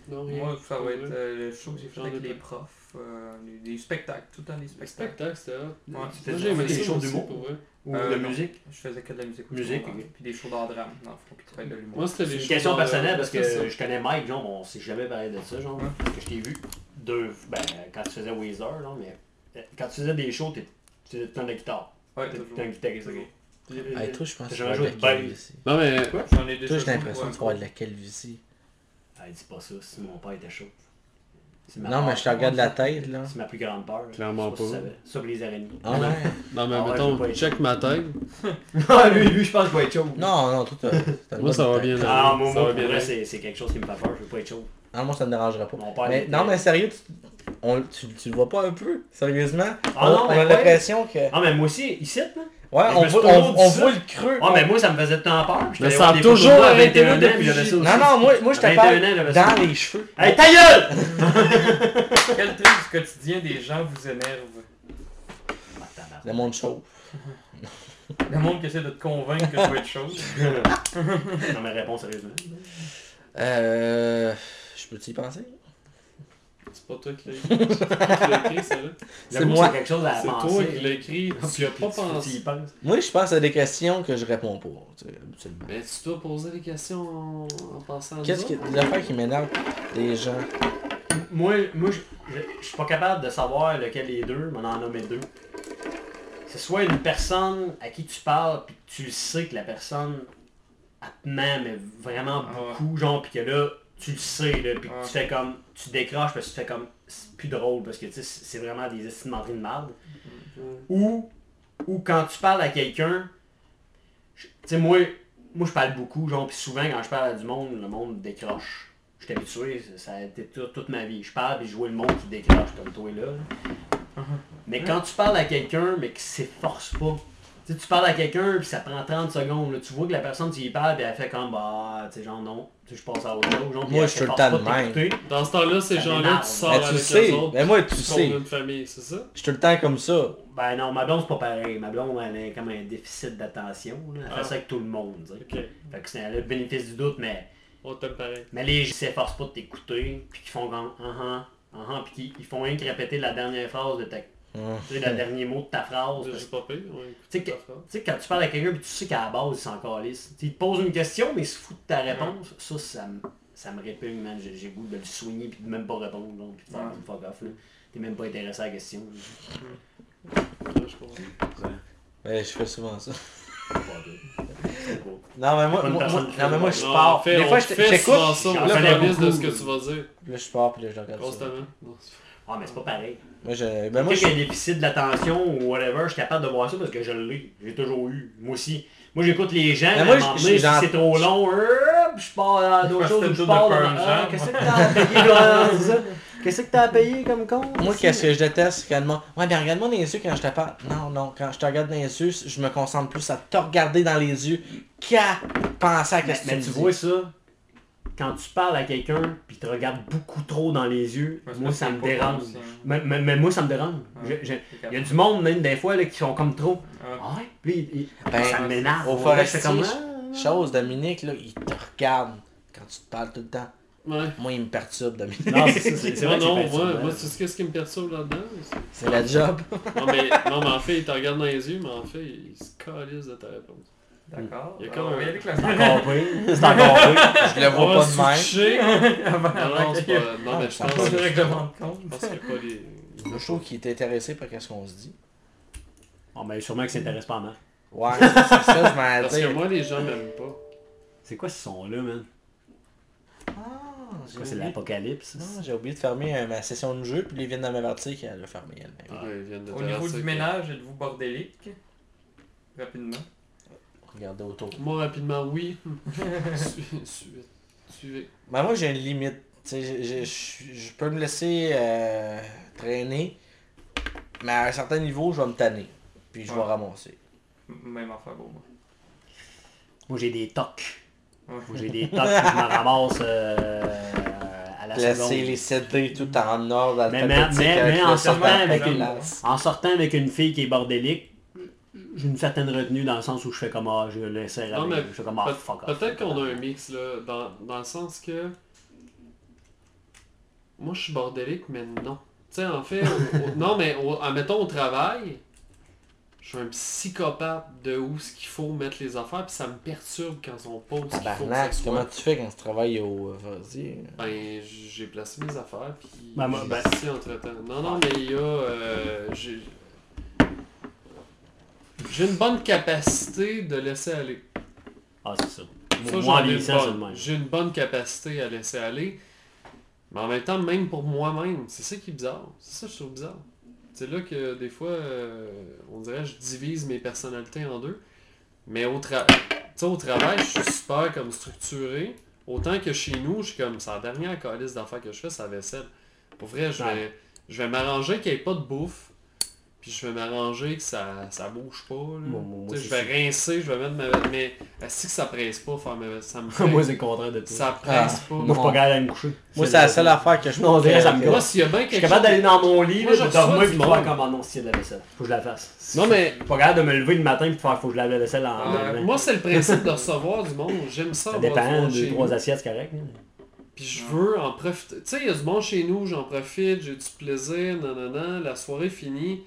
Non, rien. Moi, ça va être euh, le show que j'ai fait avec les profs. euh, des, des spectacles, tout le temps des spectacles. Spectacle, c'était. Ouais, Moi, c'était- j'ai aimé des shows d'humour. pour vrai. Ou Euh, de non. musique? Je faisais que de la musique. Musique, secondaire, ok. Puis des shows d'art drame, dans le fond, qui travaillent de l'humour. Moi, c'était C'est les une question personnelle parce que je connais Mike, genre, on s'est jamais parlé de ça, genre, parce que je t'ai vu deux, ben, quand tu faisais Weezer, là, mais euh, quand tu faisais des shows, t'es- tu faisais tout le temps de la guitare. Ouais, T'es toujours. un guitariste, ok. Hey, toi, je pense que J'ai tu de de la calvitie. Non, mais Toi, j'ai l'impression que tu de la calvitie. Ah, dis pas ça, si mon père était chaud. Non, mais je te regarde la tête, là. C'est ma plus grande peur. Clairement pas. pour les araignées. Ah ouais? Non, mais Ah ouais, mettons, check ma tête. Ah, lui, lui, je pense que je vais être chaud. Non, non, le Moi, ça va bien. Ah, moi, bien c'est quelque chose qui me fait peur. Je veux pas être chaud. Non, moi, ça me dérangera pas. Mon père, Mais, non, mais sérieux, tu, on, tu, tu le vois pas un peu? Sérieusement? Ah on, non, on a l'impression que... Ah, mais moi aussi, ici, là. Ouais, je on voit, on, on voit le creux. Ah, mais moi, ça me faisait temps peur. J'étais ça des toujours à été 21 ans, puis j'avais ça aussi. Non, non, moi, moi je te 21 parle dans les cheveux. Hey, ta gueule! Quel trait du quotidien des gens vous énerve? Le monde chauffe. Le monde qui essaie de te convaincre que tu vas être chaud. Non, mais réponds sérieusement. Euh... Je peux-y penser? C'est pas toi qui l'as écrit. Écrit, ça, là. C'est moi. C'est quelque chose à C'est toi qui l'as écrit. Tu as pas pensé. Moi, je pense à des questions que je réponds pas. tu sais, habituellement. Mais tu dois poser des questions en, en pensant à Qu'est-ce que affaires qui m'énervent des gens? Moi, moi je, je, je suis pas capable de savoir lequel des deux, mais on en nommer deux. C'est soit une personne à qui tu parles, puis que tu sais que la personne elle te ment, mais vraiment Ah beaucoup, genre, puis que là, tu le sais, là, puis tu fais comme, tu décroches parce que tu fais comme, c'est plus drôle, parce que tu sais, c'est vraiment des estimanteries de merde. Ou, ou quand tu parles à quelqu'un, tu sais, moi, moi je parle beaucoup, genre, puis souvent quand je parle à du monde, le monde décroche. Je suis habitué, ça- a été tout- toute ma vie. Je parle puis je vois le monde qui décroche comme toi là. Mais quand tu parles à quelqu'un, mais qui s'efforce pas. Tu sais, tu parles à quelqu'un, puis ça prend 30 secondes. là. Tu vois que la personne, tu y parles, puis elle fait comme, bah, tu sais, genre, non. Tu sais, je passe à autre chose. Genre, Moi, je suis le s'efforce temps pas de même. t'écouter. Dans ce temps-là, ces gens-là, tu sors Ben, tu avec sais. eux autres. Ben, moi, tu tu sais. une famille, c'est ça? Je suis tout le temps comme ça. Ben non, ma blonde, c'est pas pareil. Ma blonde, elle a comme un déficit d'attention. Elle Ah. fait ça avec tout le monde, tu sais. Ok. Fait que c'est elle a le bénéfice du doute, mais, On t'aime pareil. mais les gens s'efforcent pas de t'écouter, puis qui font comme, ah ah, ah ah, puis qui ils font rien que répéter la dernière phrase de ta. Tu sais, le dernier mot de ta phrase. Je parce suis pas pire. Ouais, Tu sais quand tu parles à quelqu'un, tu sais qu'à la base, il s'en calisse. Il te pose une question, mais il se fout de ta réponse. Ça, ça me, ça me répugne, man. J'ai goût de le soigner, puis de même pas répondre, donc, puis de faire fuck off, là. T'es même pas intéressé à la question. Ouais, je. Ben, fais souvent ça. Non, mais moi, moi, non, mais moi, je pars. fait, Des fois, je t'écoute. on fais fait de beaucoup. ce que tu vas dire. Là, je pars, puis là, je regarde. Constamment. Ah, mais c'est pas pareil. Moi, je... Ben, moi, je... un déficit de l'attention ou whatever, je suis capable de voir ça parce que je l'ai. J'ai toujours eu. Moi aussi. Moi, j'écoute les gens, mais moi, si c'est trop long, hop, je pars à d'autres choses, je pars dans... Ah, Qu'est-ce que t'as à payer? Qu'est-ce que t'as à payer comme con? Moi, qu'est-ce que je déteste, monde. Ouais, ben regarde-moi dans les yeux quand je te parle. Non, non, quand je te regarde dans les yeux, je me concentre plus à te regarder dans les yeux qu'à penser à ce que mais tu vois ça, quand tu parles à quelqu'un puis te regarde beaucoup trop dans les yeux, moi ça c'est me dérange. Mais, mais- mais moi ça me dérange. Ouais. C'est Il y a du monde même des fois là, qui sont comme trop. Ah. Ah ouais? Puis il- il- Ben, ça m'énerve. au forestier, comme, ah, Chose, Dominique, là, il te regarde quand tu te parles tout le temps. Ouais. Moi, il me perturbe, Dominique. Non, c'est ça, c'est c'est vrai Moi, non, c'est moi, sais ce qui me perturbe là-dedans? C'est- C'est la job. Non mais, non, mais en fait, il te regarde dans les yeux, mais en fait, il se calisse de ta réponse. D'accord. Il y a comme un- la C'est encore pire. C'est encore pire. Je le vois pas de même. Non, c'est pas... Non, mais je pense Pas que... de Je de compte. pense qu'il n'y a pas les... Moi, je trouve qu'il est intéressé par ce qu'on se dit. Bon, ben sûrement que ça intéresse pas mal. Ouais, c'est c'est ça, je m'en Parce que moi, les gens m'aiment pas. C'est quoi ce son-là, man? Ah, C'est j'ai quoi, c'est oublié- l'apocalypse? Non, j'ai oublié de fermer euh, ma session de jeu, puis ils viennent de m'avertir qu'elle a fermé elle-même. Ah. Au niveau du que- ménage, êtes-vous bordélique? Rapidement. Regardez autour. Moi, rapidement, oui. Su- su- Suivez. Ben, moi, j'ai une limite. Tu sais, je- je- je je peux me laisser euh, traîner, mais à un certain niveau, je vais me tanner. Puis je vais ramasser. Même affaire pour moi. Moi j'ai des tocs. Ouais. Moi j'ai des tocs je me ramasse euh, à la Placer seconde. les CD tout en ordre, Mais, mais, mais, mais en, sortant avec une, en sortant avec une fille qui est bordélique, j'ai une certaine retenue dans le sens où je fais comme ah, je laisse Non, aller. mais Je fais comme ah, fuck off. Peut-être qu'on a un mix, là, dans, dans le sens que... Moi, je suis bordélique, mais non. Tu sais, en fait, au- au- non, mais au- admettons au travail, je suis un psychopathe de où ce qu'il faut mettre les affaires, puis ça me perturbe quand on pose ce qu'il faut que ça soit. comment tu fais quand tu travailles au. euh, Vas-y. Ben, j'ai placé mes affaires, puis Ben, ben- j'ai entre temps. Non, non, mais il y a... euh, j'ai... Une bonne capacité de laisser aller. Ah, c'est ça. Ça, Moi, j'en en ai une vieillissant, c'est le bonne. même. J'ai une bonne capacité à laisser aller. Mais en même temps, même pour moi-même, c'est ça qui est bizarre. C'est ça que je trouve bizarre. C'est là que des fois, euh, on dirait que je divise mes personnalités en deux. Mais au, tra- au travail, je suis super comme structuré. Autant que chez nous, je suis comme, c'est la dernière calice d'affaires que je fais, c'est la vaisselle. Pour vrai, je vais, Ouais. je vais m'arranger qu'il n'y ait pas de bouffe. Puis je vais m'arranger que ça, ça bouge pas. là. Moi, je vais rincer, je vais mettre ma... Mais si que ça presse pas faire ma Ça me fait... Moi, c'est le contraire de toi. Ça presse pas. Moi, je suis pas capable d'aller me coucher. Moi, c'est la seule affaire que je Non, on dirait ça me. Moi, s'il y a bien Je suis quelque capable d'aller dans mon lit, Moi, là, je de dormir puis de faire comme ah non, c'est de la vaisselle. Faut que je la fasse. Non, mais Je suis pas capable de me lever le matin et de faire faut que je lave la vaisselle en moi, c'est le principe de recevoir du monde. J'aime ça. Ça dépend, deux, trois assiettes, c'est correct. hein. Puis je veux en profiter. Tu sais, il y a du monde chez nous, j'en profite, j'ai du plaisir, nanana. La soirée finie.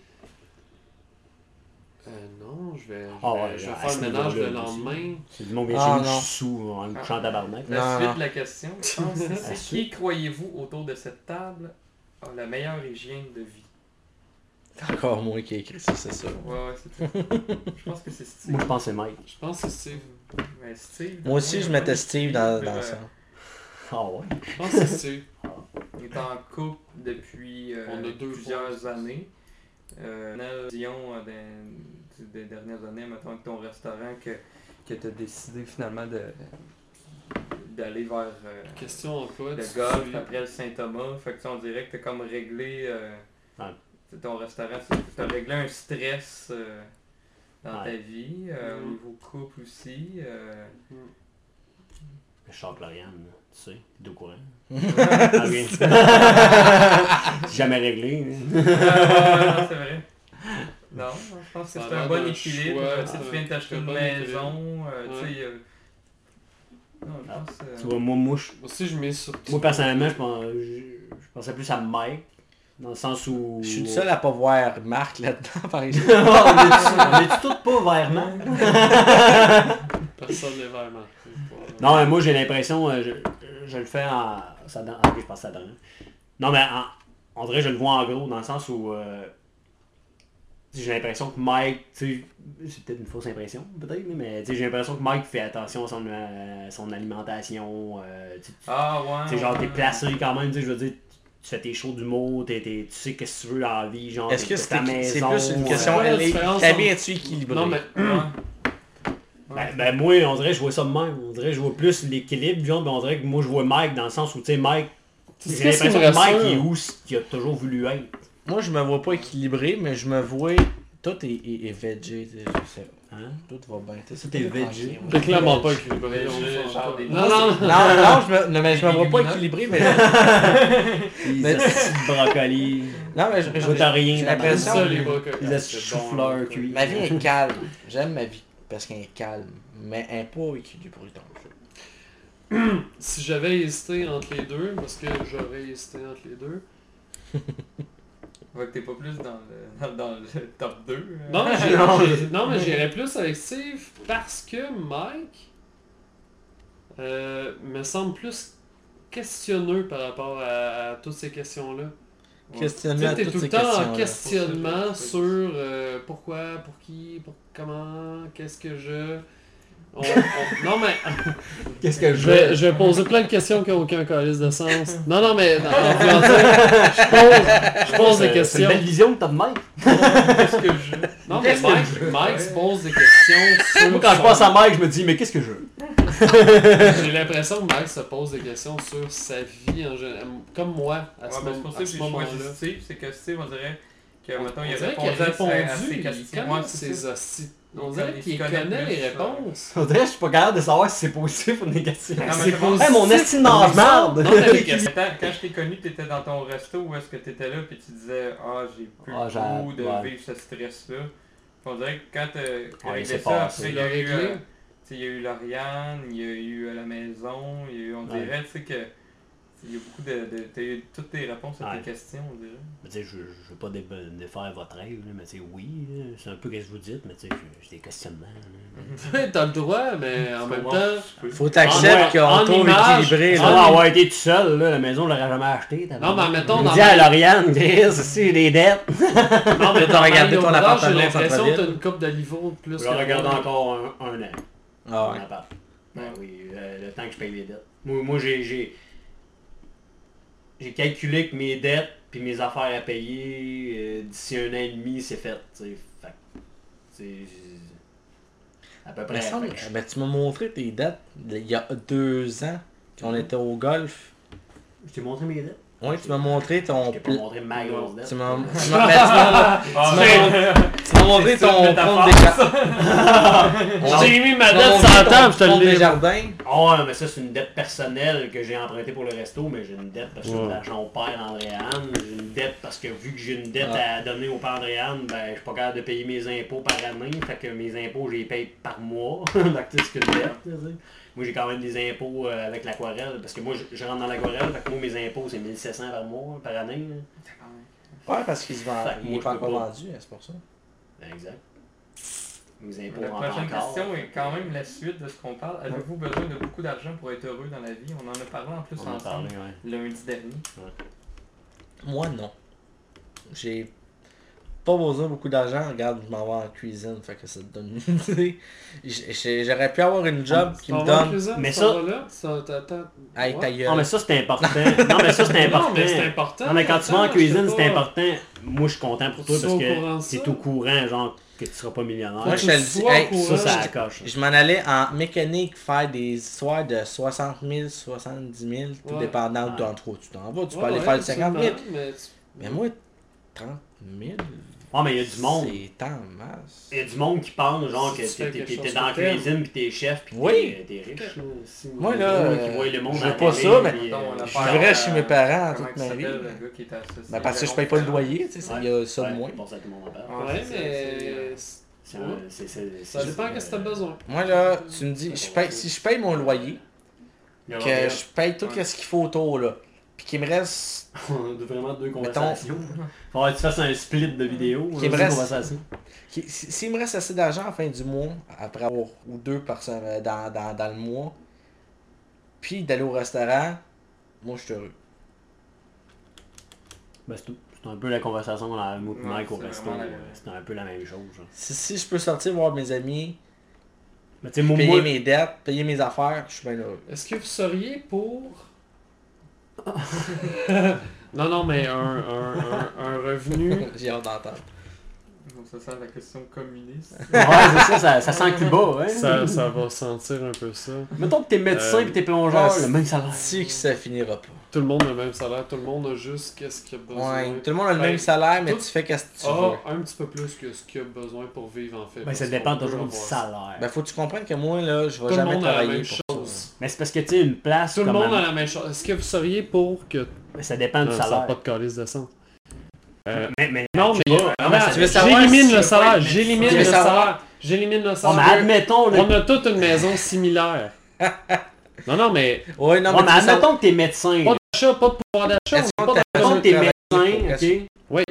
Euh, non, je vais, je Ah vais, ouais, je vais faire le ménage le lendemain. C'est du monde Ah, je suis sous en me couchant en tabarnak. La Non, suite non. de la question, c'est qui croyez-vous autour de cette table a la meilleure hygiène de vie? C'est encore moi qui ai écrit ça, c'est ça. Ouais, ouais, c'est tout. je pense que c'est Steve. Moi, je pense que c'est Mike. Je pense que c'est Steve. Mais Steve, Moi aussi, je mettais Steve dans, dans ça. Ah ouais? Je pense que c'est Steve. Il est en couple depuis euh, On a deux plusieurs fois. années. Euh, Dion, euh, des, des dernières années, mettons avec ton restaurant, que, que tu as décidé finalement de d'aller vers euh, Question emploi. le golf suis- après le Saint-Thomas. Fait que on dirait que tu comme réglé euh, ton restaurant, tu as réglé un stress euh, dans ta vie, euh, au Mhm. niveau couple aussi. euh, Je Lauriane, là, tu sais, courant. ouais, Ah jamais réglé. hein. non, c'est vrai. Non, je pense que c'est un bon équilibre. choix, euh, tu viens de t'acheter un une maison, euh, Ouais. tu sais. euh, Non, je Ah, pense. euh, Tu vois, moi, moi, je- aussi, je mets sur. moi, personnellement, je, pense- je, je pensais plus à Mike. Dans le sens où. Je suis le seul à pas voir Marc là-dedans, par exemple. on est tous pas vers Marc? Personne n'est vraiment. Non, mais moi j'ai l'impression, euh, je, le fais en. Ça, ah, je pense que ça donne. Non, mais en, on dirait je le vois en gros, dans le sens où. euh, j'ai l'impression que Mike, c'est peut-être une fausse impression, peut-être, mais tu sais, j'ai l'impression que Mike fait attention à son, euh, son alimentation. euh, tu sais, Ah ouais. tu sais, genre, t'es placé quand même, tu sais, je veux dire, tu fais tes shows d'humour, t'es, t'es- tu sais qu'est-ce que tu veux dans la vie, genre, Est-ce que c'est ta c'est maison, plus une euh, question, quoi la elle est- différence ta entre- vie est-tu équilibrée? Non, mais. Ouais. Ben, ben, moi, on dirait que je vois ça de même. On dirait que je vois plus l'équilibre, genre, ben, on dirait que moi je vois Mike dans le sens où, tu sais, Mike, j'ai l'impression que Mike il est où ce qu'il a toujours voulu être. Moi, je me vois pas équilibré, mais je me vois... Tout est, est, est veggie, tu sais, je sais. Hein? Tout va bien. veggie. tranquille, T'es ouais. clairement pas équilibré. Non, non, Non, non, je me, non, mais je me vois pas équilibré, mais... Mais- brocoli. Non, mais je- j'ai l'impression- ça, les brocolis. Chou-fleur là. cuits. Ma vie est calme. J'aime ma vie parce qu'elle est calme, mais elle n'est pas équilibrée donc. Si j'avais hésité entre les deux, parce que j'aurais hésité entre les deux. Ouais, que t'es pas plus dans le, dans, dans le top 2. euh. Non, mais j'irais plus avec Steve parce que Mike euh, me semble plus questionneux par rapport à, à toutes ces questions-là. Questionnement t'es tout le temps en questionnement sur euh, pourquoi, pour qui, pour comment, qu'est-ce que je... On- on- Non mais Qu'est-ce que je vais, je vais poser plein de questions qui n'ont aucun calice de sens. Non non mais non, je pose, je pose des C'est une questions. belle vision que t'as de Mike. Qu'est-ce que je. Non mais Mike, veux? Mike se pose des questions sur Moi, quand je pense à Mike, je me dis, mais qu'est-ce que je veux? J'ai l'impression que Mike se pose des questions sur sa vie en général, comme moi à Ouais, ce, moment- à choisi moment-là. Steve, c'est que Steve, on dirait que, On mettons, il a répondu, à, ses- il questions. ses hosties. On dirait qu'il il connaît connaît les réponses. On dirait que je suis pas capable de savoir si c'est positif ou négatif. Non, mais C'est. Hey, mon estime dans merde! Quand je t'ai connu, t'étais dans ton resto où est-ce que t'étais là puis tu disais Ah j'ai plus Ah, j'ai- le goût de ouais. vivre ce stress-là. On dirait que quand t'as réglé ça, passé. après il y a eu, euh, il y a eu Lauriane, il y a eu euh, la maison, il y a eu, on Ouais. dirait tu sais que il y a beaucoup de, de t'as eu toutes tes réponses à Ouais. tes questions, on dirait. Mais tu sais, je, je veux pas dé- défaire votre rêve, mais tu sais, oui, là, c'est un peu ce que vous dites, mais tu sais, j'ai- j'ai des questionnements. Ouais, T'as le droit, mais en même temps, tu peux- Faut t'accepter qu'on trouve équilibré. Là. Sans avoir été tout seul, là, la maison, on l'aurait jamais acheté. Non, mais mettons, ma- à Lauriane, Chris, si les dettes. non, mais T'as regardé ton appartement J'ai l'impression que t'as une coupe de niveau de plus. Je regarde encore un, un an. Ah ouais. Ben Ouais. oui, le, le temps que je paye les dettes. Moi, moi j'ai, j'ai, calculé que mes dettes puis mes affaires à payer euh, d'ici un an et demi, c'est fait. tu sais. Fait à peu près. que je- ben, tu m'as montré tes dates il y a deux ans qu'on était au golf. je t'ai montré mes dettes. Oui, tu m'as montré ton pas pla- montré ma grosse dette. Tu m'as tu m'as- tu m'as- Ah, tu m'as montré ton compte des jardins. J'ai mis ma Tu m'as dette montré sur la ton table, je te le dis. jardins. Oh, mais ça, c'est une dette personnelle que j'ai empruntée pour le resto, mais j'ai une dette parce que j'ai de l'argent au père Andréane. J'ai une dette parce que vu que j'ai une dette Ah. à donner au père Andréane, ben, je suis pas capable de payer mes impôts par année. Fait que mes impôts, je les paye par mois. Donc, tu sais, c'est qu'une dette. Moi, j'ai quand même des impôts euh, avec l'aquarelle. Parce que moi, je, je rentre dans l'aquarelle. Fait que moi, mes impôts, c'est 1700 par mois, par année. là. Ouais, parce qu'il se vend. Fait que Il moi, est pas peux encore pas. vendu, c'est pour ça. Ben, exact. Mes impôts La rentrent prochaine encore. question est quand même la suite de ce qu'on parle. Avez-vous besoin de beaucoup d'argent pour être heureux dans la vie? On en a parlé en plus On en a ensemble parlé, ouais. lundi dernier. Moi, non. J'ai pas besoin beaucoup d'argent. Regarde, je m'en vais en cuisine, fait que ça te donne une idée. J'aurais pu avoir une job qui me donne. Mais Mais ça- ça... Là, ça t'attends. Hey, ta Ouais. gueule. Non, mais ça, c'est important. non, mais ça, c'est important. Non, mais c'est important. Non, mais quand tu vas en cuisine, c'est important. Moi, je suis content pour toi parce que t'es au courant, genre, que tu seras pas millionnaire. Moi, je te le dis, hey, ça, ça je- coche. Je m'en allais en mécanique faire des histoires de 60 000, 70 000, tout Ouais. dépendant Ouais. d'entre où tu t'en vas. Tu peux aller ouais, faire le 50 000. absolument, mais tu- Mais moi, 30 000. Ah, mais il y a du monde. C'est en masse. Il y a du monde qui pense genre Si que t'es- dans la cuisine pis t'es chef pis Oui. t'es t'es riche. là, aussi. Moi, là, monde qui voit le monde je veux pas télé, ça, mais- puis, Mettons, euh, je vivrais chez mes parents toute ma vie. Ben, parce que je paye pas le loyer, tu sais, il y a ça de moins. Ouais, mais... C'est c'est- c'est- Ça dépend qu'est-ce que t'as besoin. Moi là, tu me dis, je paye, si je paye mon loyer, que je paye tout ce qu'il faut autour là, puis qu'il me reste, On a vraiment deux Mettons- conversations. Faut que tu fasses un split de vidéos. Qui là, me reste- s'il me reste assez d'argent à la fin du mois, après avoir ou deux par semaine dans, dans, dans le mois, puis d'aller au restaurant, moi je suis heureux. Ben, c'est tout. C'est un peu la conversation qu'on a avec Ouais, Mike au c'est resto. euh, C'est un peu la même chose. genre. Si, si je peux sortir voir mes amis, payer moi- mes dettes, payer mes affaires, je suis bien heureux. Est-ce que vous seriez pour... non, non, mais un, un, un, un revenu... J'ai hâte d'entendre. Ça sent la question communiste. Ouais, c'est ça, ça, ça sent Cuba, hein. Ça, ça va sentir un peu ça. Mettons que t'es médecin Euh, pis t'es plongeur, le même salaire. Si que ça finira pas. Tout le monde a le même salaire, tout le monde a juste qu'est-ce qu'il a besoin. Ouais, tout le monde a le Ben, même salaire, mais tout- tu fais qu'est-ce que tu Ah, veux. un petit peu plus que ce qu'il a besoin pour vivre en fait. Ben, ça dépend toujours du salaire. Ben faut que tu comprennes que moi là, je vais Tout jamais travailler pour. Mais c'est parce que tu sais, une place Tout le monde a la même chose. Est-ce que vous seriez pour que... Ça dépend du Non, ça n'a salaire. pas de calice de sang. Euh, Mais, mais, non, mais... Savoir J'élimine si le salaire, j'élimine le savoir- salaire. J'élimine le Oh, mais salaire. admettons. On a toute une maison similaire. Non, non, mais Ouais, non, mais veux savoir- admettons que t'es médecin. pas d'achat, pas de pouvoir d'achat. Est-ce on est qu'on pas t'a- dans- Mettons que t'es médecin, ok? Oui.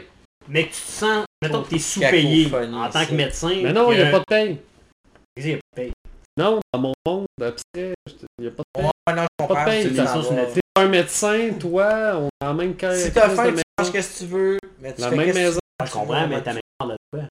Mais que tu te sens, mettons que t'es sous-payé en tant que médecin. Mais non, il n'y a pas de paye. Il y a pas de paye. Non, dans mon monde abstrait, il n'y a pas de paye. Ouais, non, je comprends. T'es un médecin, toi, on a la même carrière. Si t'as faim, tu manges qu'est-ce que tu veux, mais tu La fais même qu'est-ce que maison. Je comprends, mais t'as même pas de quoi.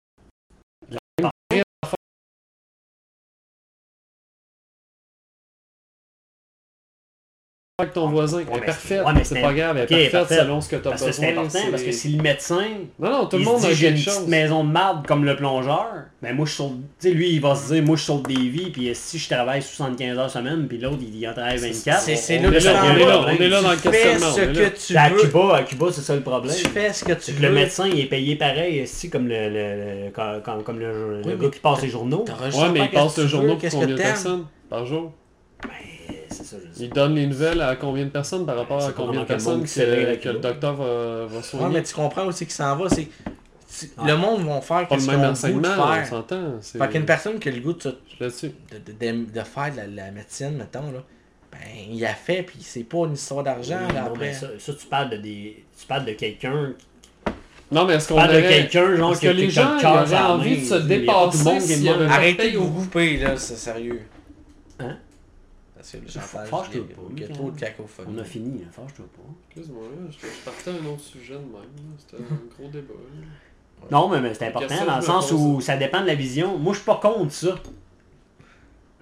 Avec ton voisin. Elle Ouais, est mais parfaite. ouais, mais c'est pas grave, elle est parfaite selon ce que tu as Parce que besoin. c'est important, parce que si le médecin, Non, non, tout le monde a j'ai une petite chose. maison de marde comme le plongeur, ben moi je saute, tu sais lui il va se dire moi je saute des vies puis si je travaille 75 heures semaine puis l'autre il en travaille 24. C'est- là on que est tu là, dans le questionnement. ce que tu À veux. Cuba, à Cuba c'est ça le problème. Tu fais ce que tu que le veux. médecin il est payé pareil si comme le, le, le- comme, comme- comme le, Oui, le mais gars qui passe les journaux. Ouais, à mais il passe qu'est-ce le que veux, journal pour que combien de personnes par jour? C'est ça je dis. Il donne les nouvelles à combien de personnes par rapport à combien de personnes que, que le docteur va, va Ouais, soigner. mais tu comprends aussi qu'il s'en va, c'est... Le monde va faire Pas le qu'est-ce même enseignement, on faire. s'entend. Fait qu'une personne qui a le goût de, de, de, de- de faire de la, la médecine, mettons, là, ben, il a fait, puis c'est pas une histoire d'argent, Oui, là, non, après. mais ça, ça, tu parles de des. Tu parles de quelqu'un. Non, mais est-ce qu'on aurait... quelqu'un, genre, que a- les gens auraient envie de se dépasser Arrêtez de vous couper, là, c'est sérieux. Hein? Parce que pas, il y a trop de cacophonie. On a fini, là, fâche-toi pas. Excuse-moi, là, je, je partais à un autre sujet de même. C'était un gros débat. Non, mais, mais c'est important dans le sens où ça dépend de la vision. Moi, je suis pas contre ça.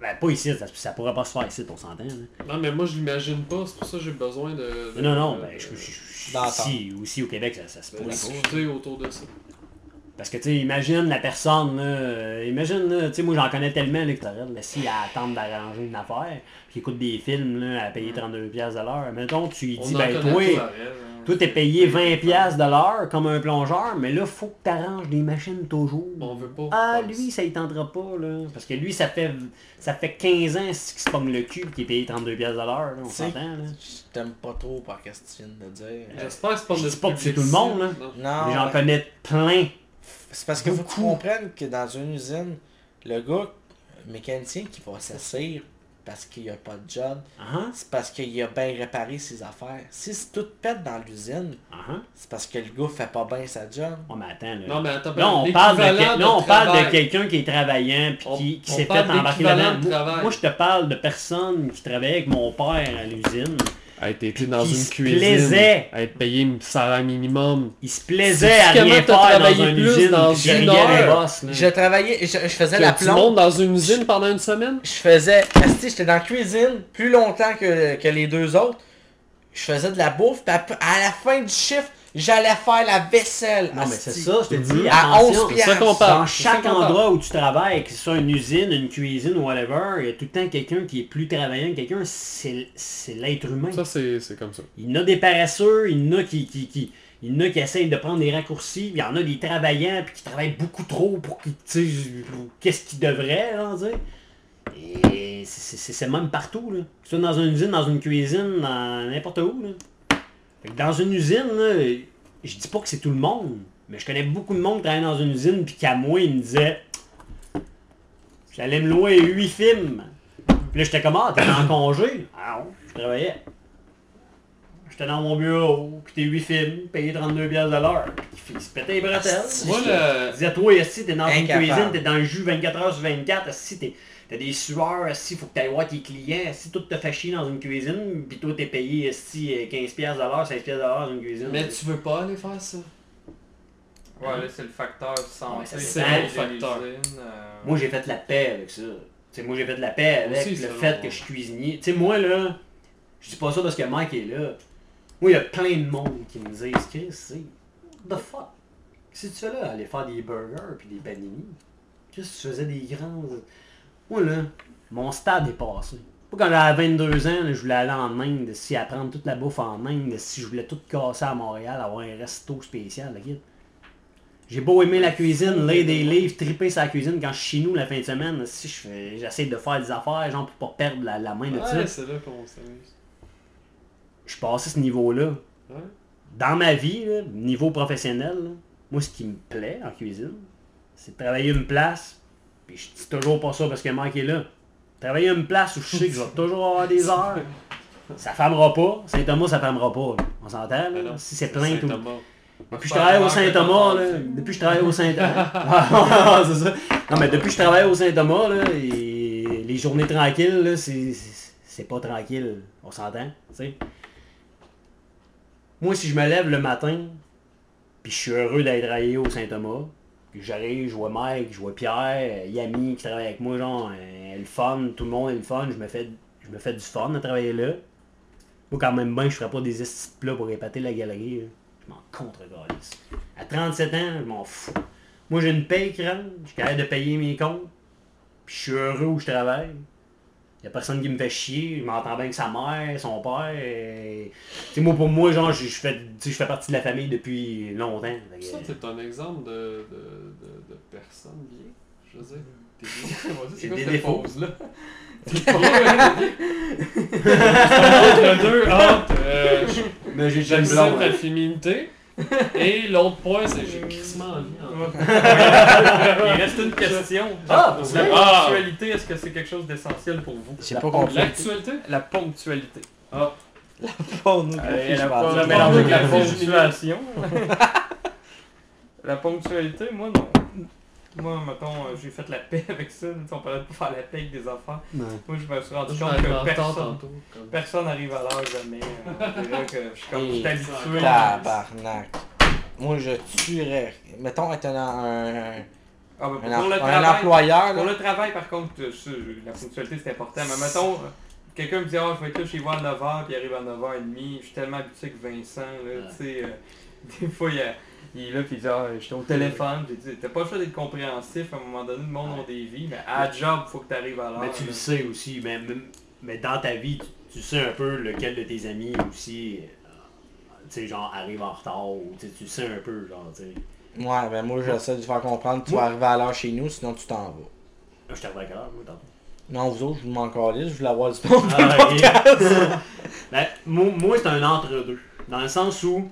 Ben, pas ici, ça, ça pourrait pas se faire ici, on s'entend. Non, mais moi, je l'imagine pas. C'est pour ça que j'ai besoin de... de- Non, non, ben, je, je, je- D'entendre. ici, aussi au Québec, ça, ça se pourrait pas. discuter autour de ça. Parce que, tu sais, imagine la personne, là, euh, imagine, là, tu sais, moi j'en connais tellement, là, que t'arrêtes, là, si elle d'arranger une affaire, puis écoute des films, là, à payer 32$ piastres de l'heure, mettons, tu lui dis, en ben, toi, rêve, hein. toi, t'es payé 20$ piastres de l'heure comme un plongeur, mais là, faut que t'arranges les machines toujours. On veut pas. Ah, lui, ça il tentera pas, là. Parce que lui, ça fait, ça fait 15 ans qu'il se pogne le cul, qu'il est payé 32$ piastres de l'heure, là, on s'entend, là. Je t'aime pas trop par ce que tu viens de dire. J'espère que c'est pas Je pas que c'est tout le monde, là. non. J'en ouais. connais plein. c'est parce que beaucoup. comprennes que dans une usine, le gars, le mécanicien qui va s'asseoir parce qu'il a pas de job, Ah, c'est parce qu'il a bien réparé ses affaires. Si c'est tout pète dans l'usine, ah. c'est parce que le gars fait pas bien sa job. Oh, mais attends, là. Non, mais attends, Là, on parle de, l'équivalent quel- là, on parle de quelqu'un qui est travaillant puis On- qui, s'est fait embarquer là-dedans. de Moi, moi, je te parle de personnes qui travaillaient avec mon père à l'usine. Hey, t'étais dans Qui une se cuisine. plaisait. À être payé un salaire minimum. Il se plaisait à rien faire dans une plus usine. dans une heure? boss. Je travaillais, je, je faisais la Que tu plombe. montes dans une usine pendant une semaine? Je faisais, j'étais dans la cuisine plus longtemps que, que les deux autres. Je faisais de la bouffe, puis après- à la fin du chiffre, j'allais faire la vaisselle. Non, mais c'est ça, je te dis. À attention. 11 C'est ça qu'on piastres. parle. Dans chaque endroit où tu travailles, que ce soit une usine, une cuisine ou whatever, il y a tout le temps quelqu'un qui est plus travaillant que quelqu'un. C'est c'est l'être humain. Ça, c'est c'est comme ça. Il y en a des paresseux, il y en a qui, qui, qui, Il y en a qui essayent de prendre des raccourcis, il y en a des travaillants puis qui travaillent beaucoup trop pour qu'est-ce qu'ils devraient, là, tu sais. Et c'est- c'est c'est même partout, là. Que ce soit dans une usine, dans une cuisine, dans n'importe où, là. Dans une usine, là, je dis pas que c'est tout le monde, mais je connais beaucoup de monde qui travaille dans une usine puis qu'à moi, il me disait J'allais me louer 8 films. Puis là, j'étais comme, ah, t'es en congé? Ah non, je travaillais. J'étais dans mon bureau, puis t'es 8 films, payé 32 piastres de l'heure. Il se pétait les bretelles. Moi, Je le... disais, toi, si t'es dans une cuisine, t'es dans le jus 24 heures sur 24, si t'es... T'as des sueurs, si faut que t'ailles voir tes clients, si tout te fait chier dans une cuisine, puis toi t'es payé si 15 piastres de l'heure, 16 piastres de l'heure dans une cuisine. Mais tu veux pas aller faire ça? Ouais, là, c'est le facteur santé. Ouais, c'est de l'usine, facteur. euh, Moi, j'ai fait la paix avec ça. T'sais, moi, j'ai fait la paix avec Aussi, le fait que je suis cuisinier. Tu sais, moi, là, je dis pas ça parce que Mike est là. Moi, il y a plein de monde qui me disent, Chris, c'est what the fuck? Qu'est-ce que tu fais là? Aller faire des burgers puis des panini? Qu'est-ce que tu faisais des grands... Moi, là, mon stade est passé. Pas quand j'avais 22 ans, là, je voulais aller en Inde, si apprendre toute la bouffe en Inde, si je voulais tout casser à Montréal, avoir un resto spécial. J'ai beau aimer la cuisine, lire des livres, triper sa cuisine quand je suis chez nous la fin de semaine, si je j'essaie de faire des affaires, genre pour pas perdre la, la main de ça. Ouais, c'est là qu'on s'amuse. Je suis passé ce niveau-là. Ouais. Dans ma vie, niveau professionnel, moi ce qui me plaît en cuisine, c'est de travailler une place, puis je dis toujours pas ça parce que Mike est là. Travailler une place où je sais que je vais toujours avoir des heures. Ça fermera pas. Saint-Thomas, ça fermera pas. là. On s'entend, là? Ben non, si c'est plein tout. Depuis que je travaille au Saint-Thomas, là, depuis que je travaille au Saint-Thomas, c'est ça. Non, mais depuis que je travaille au Saint-Thomas, là, et les journées tranquilles, là, c'est, c'est c'est pas tranquille. On s'entend, tu sais. Moi, si je me lève le matin, puis je suis heureux d'aller travailler au Saint-Thomas, j'arrive, je vois Mike, je vois Pierre, Yami qui travaille avec moi, genre, euh, le fun, tout le monde est le fun, je me fais, je me fais du fun à travailler là. Moi, quand même bien, je ferais pas des estis plats pour épater la galerie. là. Je m'en contre À 37 ans, je m'en fous. Moi, j'ai une paye qui rentre, je suis capable de payer mes comptes, puis je suis heureux où je travaille. Y a personne qui me fait chier, je m'entends bien avec sa mère, son père. et- moi, pour moi, genre, je je fais, je fais partie de la famille depuis longtemps. Que- Ça, t'es un exemple de, de, de, de personne bien. Je veux dire, c'est quoi cette pause-là? Entre deux, entre, euh, Mais j'ai une blonde, la hein. féminité. Et l'autre point, c'est j'ai crissement envie. Il reste une question. Ah, la ponctualité, est-ce que c'est quelque chose d'essentiel pour vous? J'ai pas compris. L'actualité? La ponctualité. Nous, Euh, la avec la ponctualité. ponctuation. la ponctualité, moi non. Moi, mettons, euh, j'ai fait la paix avec ça. On parlait de faire la paix avec des affaires. Ouais. Moi, je me suis rendu compte que personne, tantôt. comme- personne n'arrive à l'heure jamais. Euh, que je suis comme Et je suis habitué. Tabarnak. Moi, je tuerais. Mettons, être un, un, Ah, ben, un, pour le un travail, employeur, Pour là. le travail, par contre, euh, la ponctualité c'est important. Mais mettons, quelqu'un me dit Ah, je vais être là chez vous à 9h, puis il arrive à 9h30. Je suis tellement habitué que Vincent, là, Ouais. tu sais, euh, des fois, il, a- il est là, puis il dit Ah, j'étais au téléphone. J'ai dit T'as pas le choix d'être compréhensif. À un moment donné, le monde a des vies, mais à la job, faut que tu arrives à l'heure. Mais tu là. le sais aussi, mais, mais- mais dans ta vie, tu, tu sais un peu lequel de tes amis aussi, euh, tu sais, genre, arrive en retard, ou tu sais, tu le sais un peu, genre, tu sais. Ouais, ben moi, j'essaie de faire comprendre que tu vas arriver à l'heure chez nous, sinon tu t'en vas. Là, je t'arrive à quelle heure, moi, tantôt? Non, vous autres, je vous m'en calisse, je voulais avoir. Ah, ok. Ben, moi, moi, c'est un entre-deux. Dans le sens où,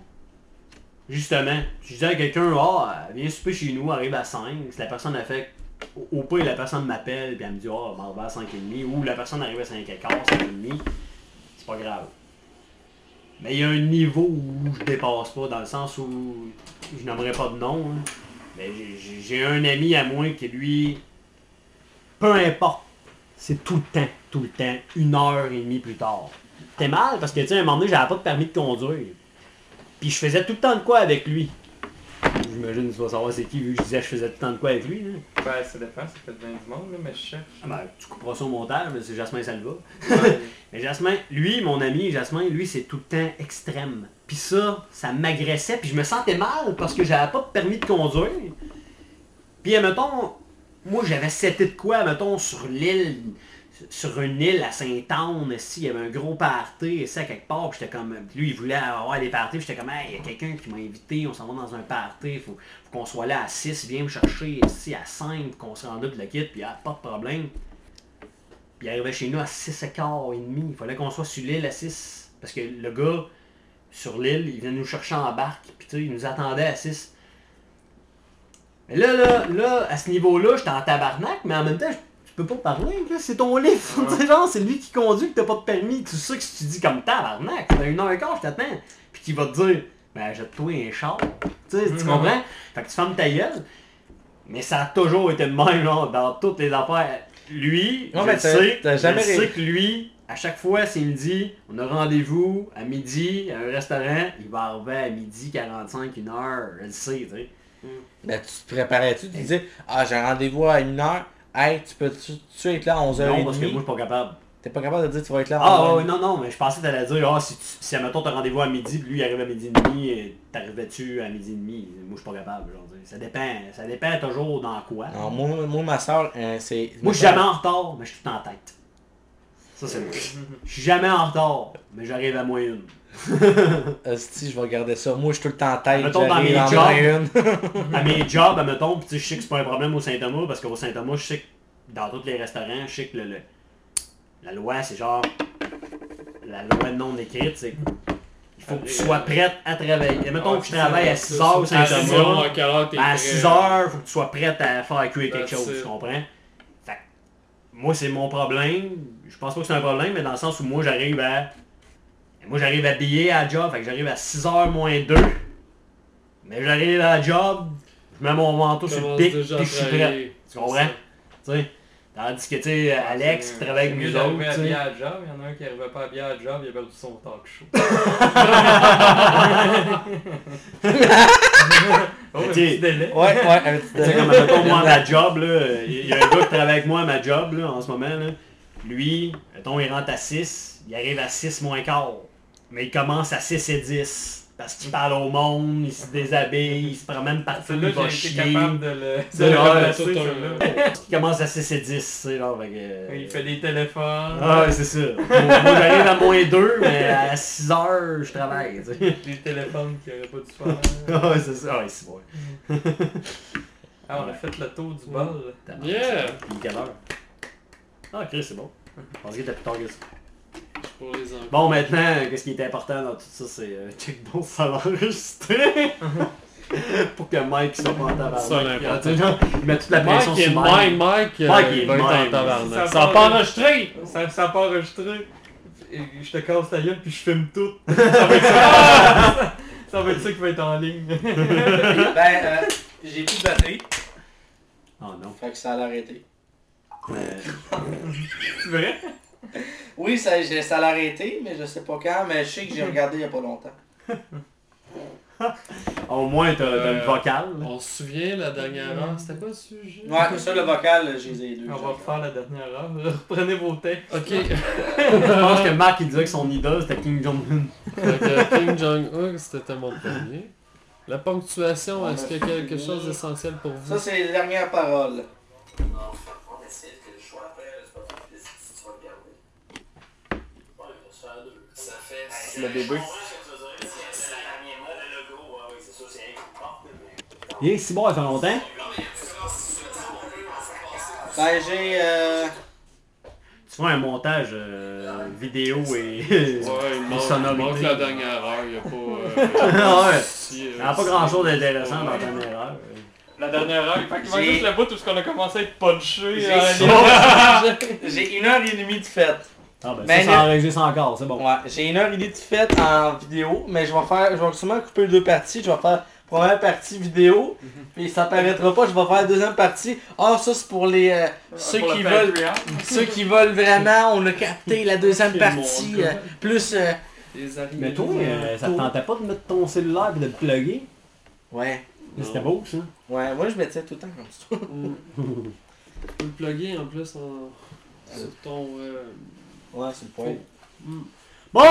justement, je disais à quelqu'un, ah, viens souper chez nous, arrive à 5. Si la personne a fait, au, pire, la personne m'appelle, puis elle me dit, ah, m'en va à 5h30, ou la personne arrive à 5h15, 5h30, c'est pas grave. Mais il y a un niveau où je dépasse pas, dans le sens où je n'aimerais pas de nom. hein. Mais j'ai un ami à moi qui, lui, peu importe, c'est tout le temps, tout le temps, une heure et demie plus tard. T'es mal parce que, tu sais, à un moment donné, j'avais pas de permis de conduire. Puis je faisais tout le temps de quoi avec lui? J'imagine que tu vas savoir c'est qui, vu que je disais que je faisais tout le temps de quoi avec lui. Là. Ben, ça dépend, ça fait bien du monde, là, mais je cherche. Ah ben, tu couperas ça au montage, mais c'est Jasmin Salva. Ouais. Mais Jasmin, lui, mon ami, Jasmin, lui, c'est tout le temps extrême. Puis ça, ça m'agressait, puis je me sentais mal parce que j'avais pas de permis de conduire. Puis, mettons, moi, j'avais seté de quoi, mettons, sur l'île sur une île à Saint-Anne, il y avait un gros party, ici, à quelque part, j'étais comme, lui, il voulait avoir des parties, j'étais comme, il y a quelqu'un qui m'a invité, on s'en va dans un party, faut, faut qu'on soit là à 6, viens me chercher ici à 5, qu'on se rende puis le kit, puis ah, pas de problème. Puis il arrivait chez nous à 6 et quart et demi, il fallait qu'on soit sur l'île à 6, parce que le gars, sur l'île, il venait nous chercher en barque, puis tu sais, il nous attendait à 6. Mais là, là, là, à ce niveau-là, j'étais en tabarnak, mais en même temps, tu peux pas parler, c'est ton livre. Genre, c'est lui qui conduit, que t'as pas de permis. Tu sais que tu dis comme tabarnak, t'as une heure et quart, je t'attends. Puis qu'il va te dire, ben, jette-toi un char. Tu sais, tu comprends? Fait que tu fermes ta gueule. Mais ça a toujours été le même, genre, dans toutes les affaires. Lui, Non, je mais sais, je jamais sais que lui, à chaque fois, s'il me dit, on a rendez-vous à midi à un restaurant, il va arriver à midi 45, une heure, je le sais, tu sais. Ben, tu te préparais-tu, tu disais, ah, j'ai un rendez-vous à 1h, hey, tu peux-tu tu être là à 11h30? Non, parce que moi, je suis pas capable. T'es pas capable de dire, tu vas être là à Ah 11h30? ouais, non, non, mais je pensais que t'allais dire, ah, si, tu, si admettons, t'as rendez-vous à midi, puis lui, il arrive à midi et demi, et t'arrivais-tu à midi et demi? Moi, je suis pas capable, genre, ça dépend, ça dépend toujours dans quoi. Non, moi, moi, ma soeur, c'est... Moi, je suis jamais en retard, mais je suis tout en tête. Ça, c'est moi. Je suis jamais en retard, mais j'arrive à moins une. Esti, je vais regarder ça. Moi, je suis tout le temps en tête. Mettons, dans mes jobs. À mes jobs, admettons, puis tu sais, je sais que c'est pas un problème au Saint-Thomas, parce qu'au Saint-Thomas, je sais que dans tous les restaurants, je sais que le, le- la loi, c'est genre. La loi non écrite, c'est. Il faut que tu sois prête à travailler. Mettons que je travaille à 6 heures au Saint-Thomas. À quelle heure t'es Ben, à prêt? 6 heures, faut que tu sois prête à faire cuire quelque chose, tu comprends? Fait que, moi, c'est mon problème. Je pense pas que c'est un problème, mais dans le sens où moi, j'arrive à. Moi, j'arrive habillé à la job, fait que j'arrive à 6h moins 2. Mais j'arrive à la job, je mets mon manteau sur le pic, puis à je suis prêt. Tu comprends? Tu sais? Tandis que, tu sais, Alex qui travaille avec mieux nous autres, sais. à la job, il y en a un qui arrivait pas habillé à la job, il a perdu son talk show. oh, un petit délai. Ouais, ouais, un petit Tu sais, comme, mettons, moi, à ma job, là, il y a un gars qui travaille avec moi à ma job, là, en ce moment, là. Lui, mettons, il rentre à 6, il arrive à 6 moins quart. Mais il commence à 6 et 10. Parce qu'il parle au monde, il se déshabille, il se promène partout, Celui-là, il va j'ai été chier. capable de le, de le. Il commence à 6 et 10, tu sais, genre, que, euh, Il fait des téléphones, Ah ouais, c'est ça. moi, moi, j'arrive à moins 2, mais à 6 heures, je travaille, tu sais. des téléphones qu'il aurait pas dû faire. Ah ouais, c'est ça. Ah ouais, c'est bon. Ah, on a fait le tour du bol. Yeah! Puis quelle heure? Ah, ok, c'est bon. Je pensais qu'il était plus tard que ça. Pour les enfants. Bon, maintenant, qu'est-ce qui est important dans tout ça, c'est euh, check donc ça l'enregistrer. Pour que Mike soit pas en tabarnak. L'important. Genre, Il met toute la Mike pression sur Mike, Mike. Mike, euh, Mike est va être en Mike. tabarnak. Ça Ça va va. pas enregistré! Ça, ça a pas enregistré. Et Je te casse la gueule puis je filme tout. Ça va être ça, ça, va être ça qui va être en ligne. Ben, euh, j'ai plus de batterie, Oh non. fait que ça a arrêté. Euh, C'est vrai? Oui, ça, j'ai- ça l'a arrêté, mais je sais pas quand, mais je sais que j'ai regardé il y a pas longtemps. au moins, t'as Euh, vocal. là. On se souvient la dernière heure, c'était quoi le sujet? Ouais, ça, le vocal, j'ai les deux. On va refaire la dernière heure. Reprenez vos textes. Ok. Je pense que Marc, il disait que son idole, c'était King Jong-un. Kim Jong-un, c'était mon premier. La ponctuation, On est-ce qu'il y a quelque chose d'essentiel pour vous? Ça, c'est les dernières paroles. On essaie que le choix après, c'est pas trop difficile si tu vas le garder. Ouais, ça fait deux. Ça fait. Le bébé. C'est la dernière mot. Le logo, ouais, oui, c'est sûr, c'est un coup Il est si bon, ça fait longtemps. Ben, j'ai... Euh... Tu vois un montage euh, vidéo et. Ouais, il manque la dernière heure, il n'y a pas... Euh, ouais. si, euh, Il n'y a pas grand chose d'intéressant dans ta dernière heure. La dernière heure. Fait qu'il juste le bout où on a commencé à être punché. J'ai euh, J'ai une heure et demie de fête. Ah ben, Ben, ça, encore, c'est bon. Ouais, j'ai une heure et demie de fête en vidéo, mais je vais faire, je vais sûrement couper deux parties. Je vais faire première partie vidéo, puis ça paraîtra pas. Je vais faire la deuxième partie. Ah, ça c'est pour les euh, ceux pour le qui veulent, ceux qui veulent vraiment. On a capté la deuxième partie euh, plus. euh, Les. Mais toi, euh, ça te tentait pas de mettre ton cellulaire et de le plugger? Ouais, Mais C'était beau, ça. ouais. Moi je mettais tout le temps comme ça. Mm. Tu peux le plugger en plus en... sur ton... Ouais, c'est le point. Mm. Bon!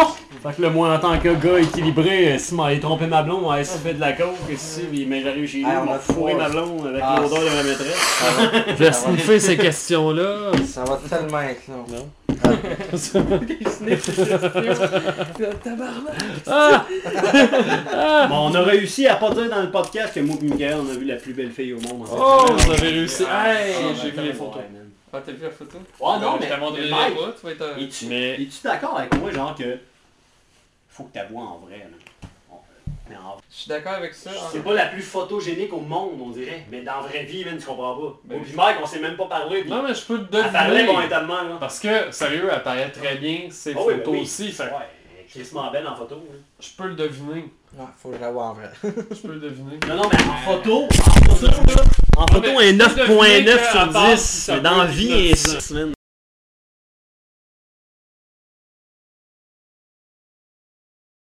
Fait que là, moi, en tant que gars équilibré, euh, si m'avait trompé ma blonde, m'avait fait de la coke, et si, mais j'arrive chez lui, on m'a a fourré ma blonde avec Ah, l'odeur de ma maîtresse. Je vais sniffer ces questions-là. ça va tellement être long. Ah! Bon, on a réussi à pas dire dans le podcast que moi et Michael, on a vu la plus belle fille au monde. en fait. Oh, vous avez réussi. Ah, Hey, j'ai ben, vu les photos. Ah, t'as vu la photo? Ouais, non, je mais- mais Mike, tu vas être... Es-tu Mais- es-tu d'accord avec moi, genre que faut que t'avoues en vrai, là? Mais en Je suis d'accord avec ça. hein. C'est pas la plus photogénique au monde, on dirait. Mais dans la vraie vie, man, tu comprends pas. Ben, pis Mike, on s'est même pas parlé. Non, mais je peux te elle parlait deviner. momentablement, là. Parce que, sérieux, elle paraît très bien, ces Ah oui, photos ben oui. aussi. fait Ouais, elle est crissement belle en photo. hein. je peux le deviner. Ouais, faut que je la vois en vrai. Je peux le deviner. Non, non, mais en photo, en photo, là, en photo, un faut deviner 9.9 qu'à sur base, 10. ça Mais dans vie, un 6, man.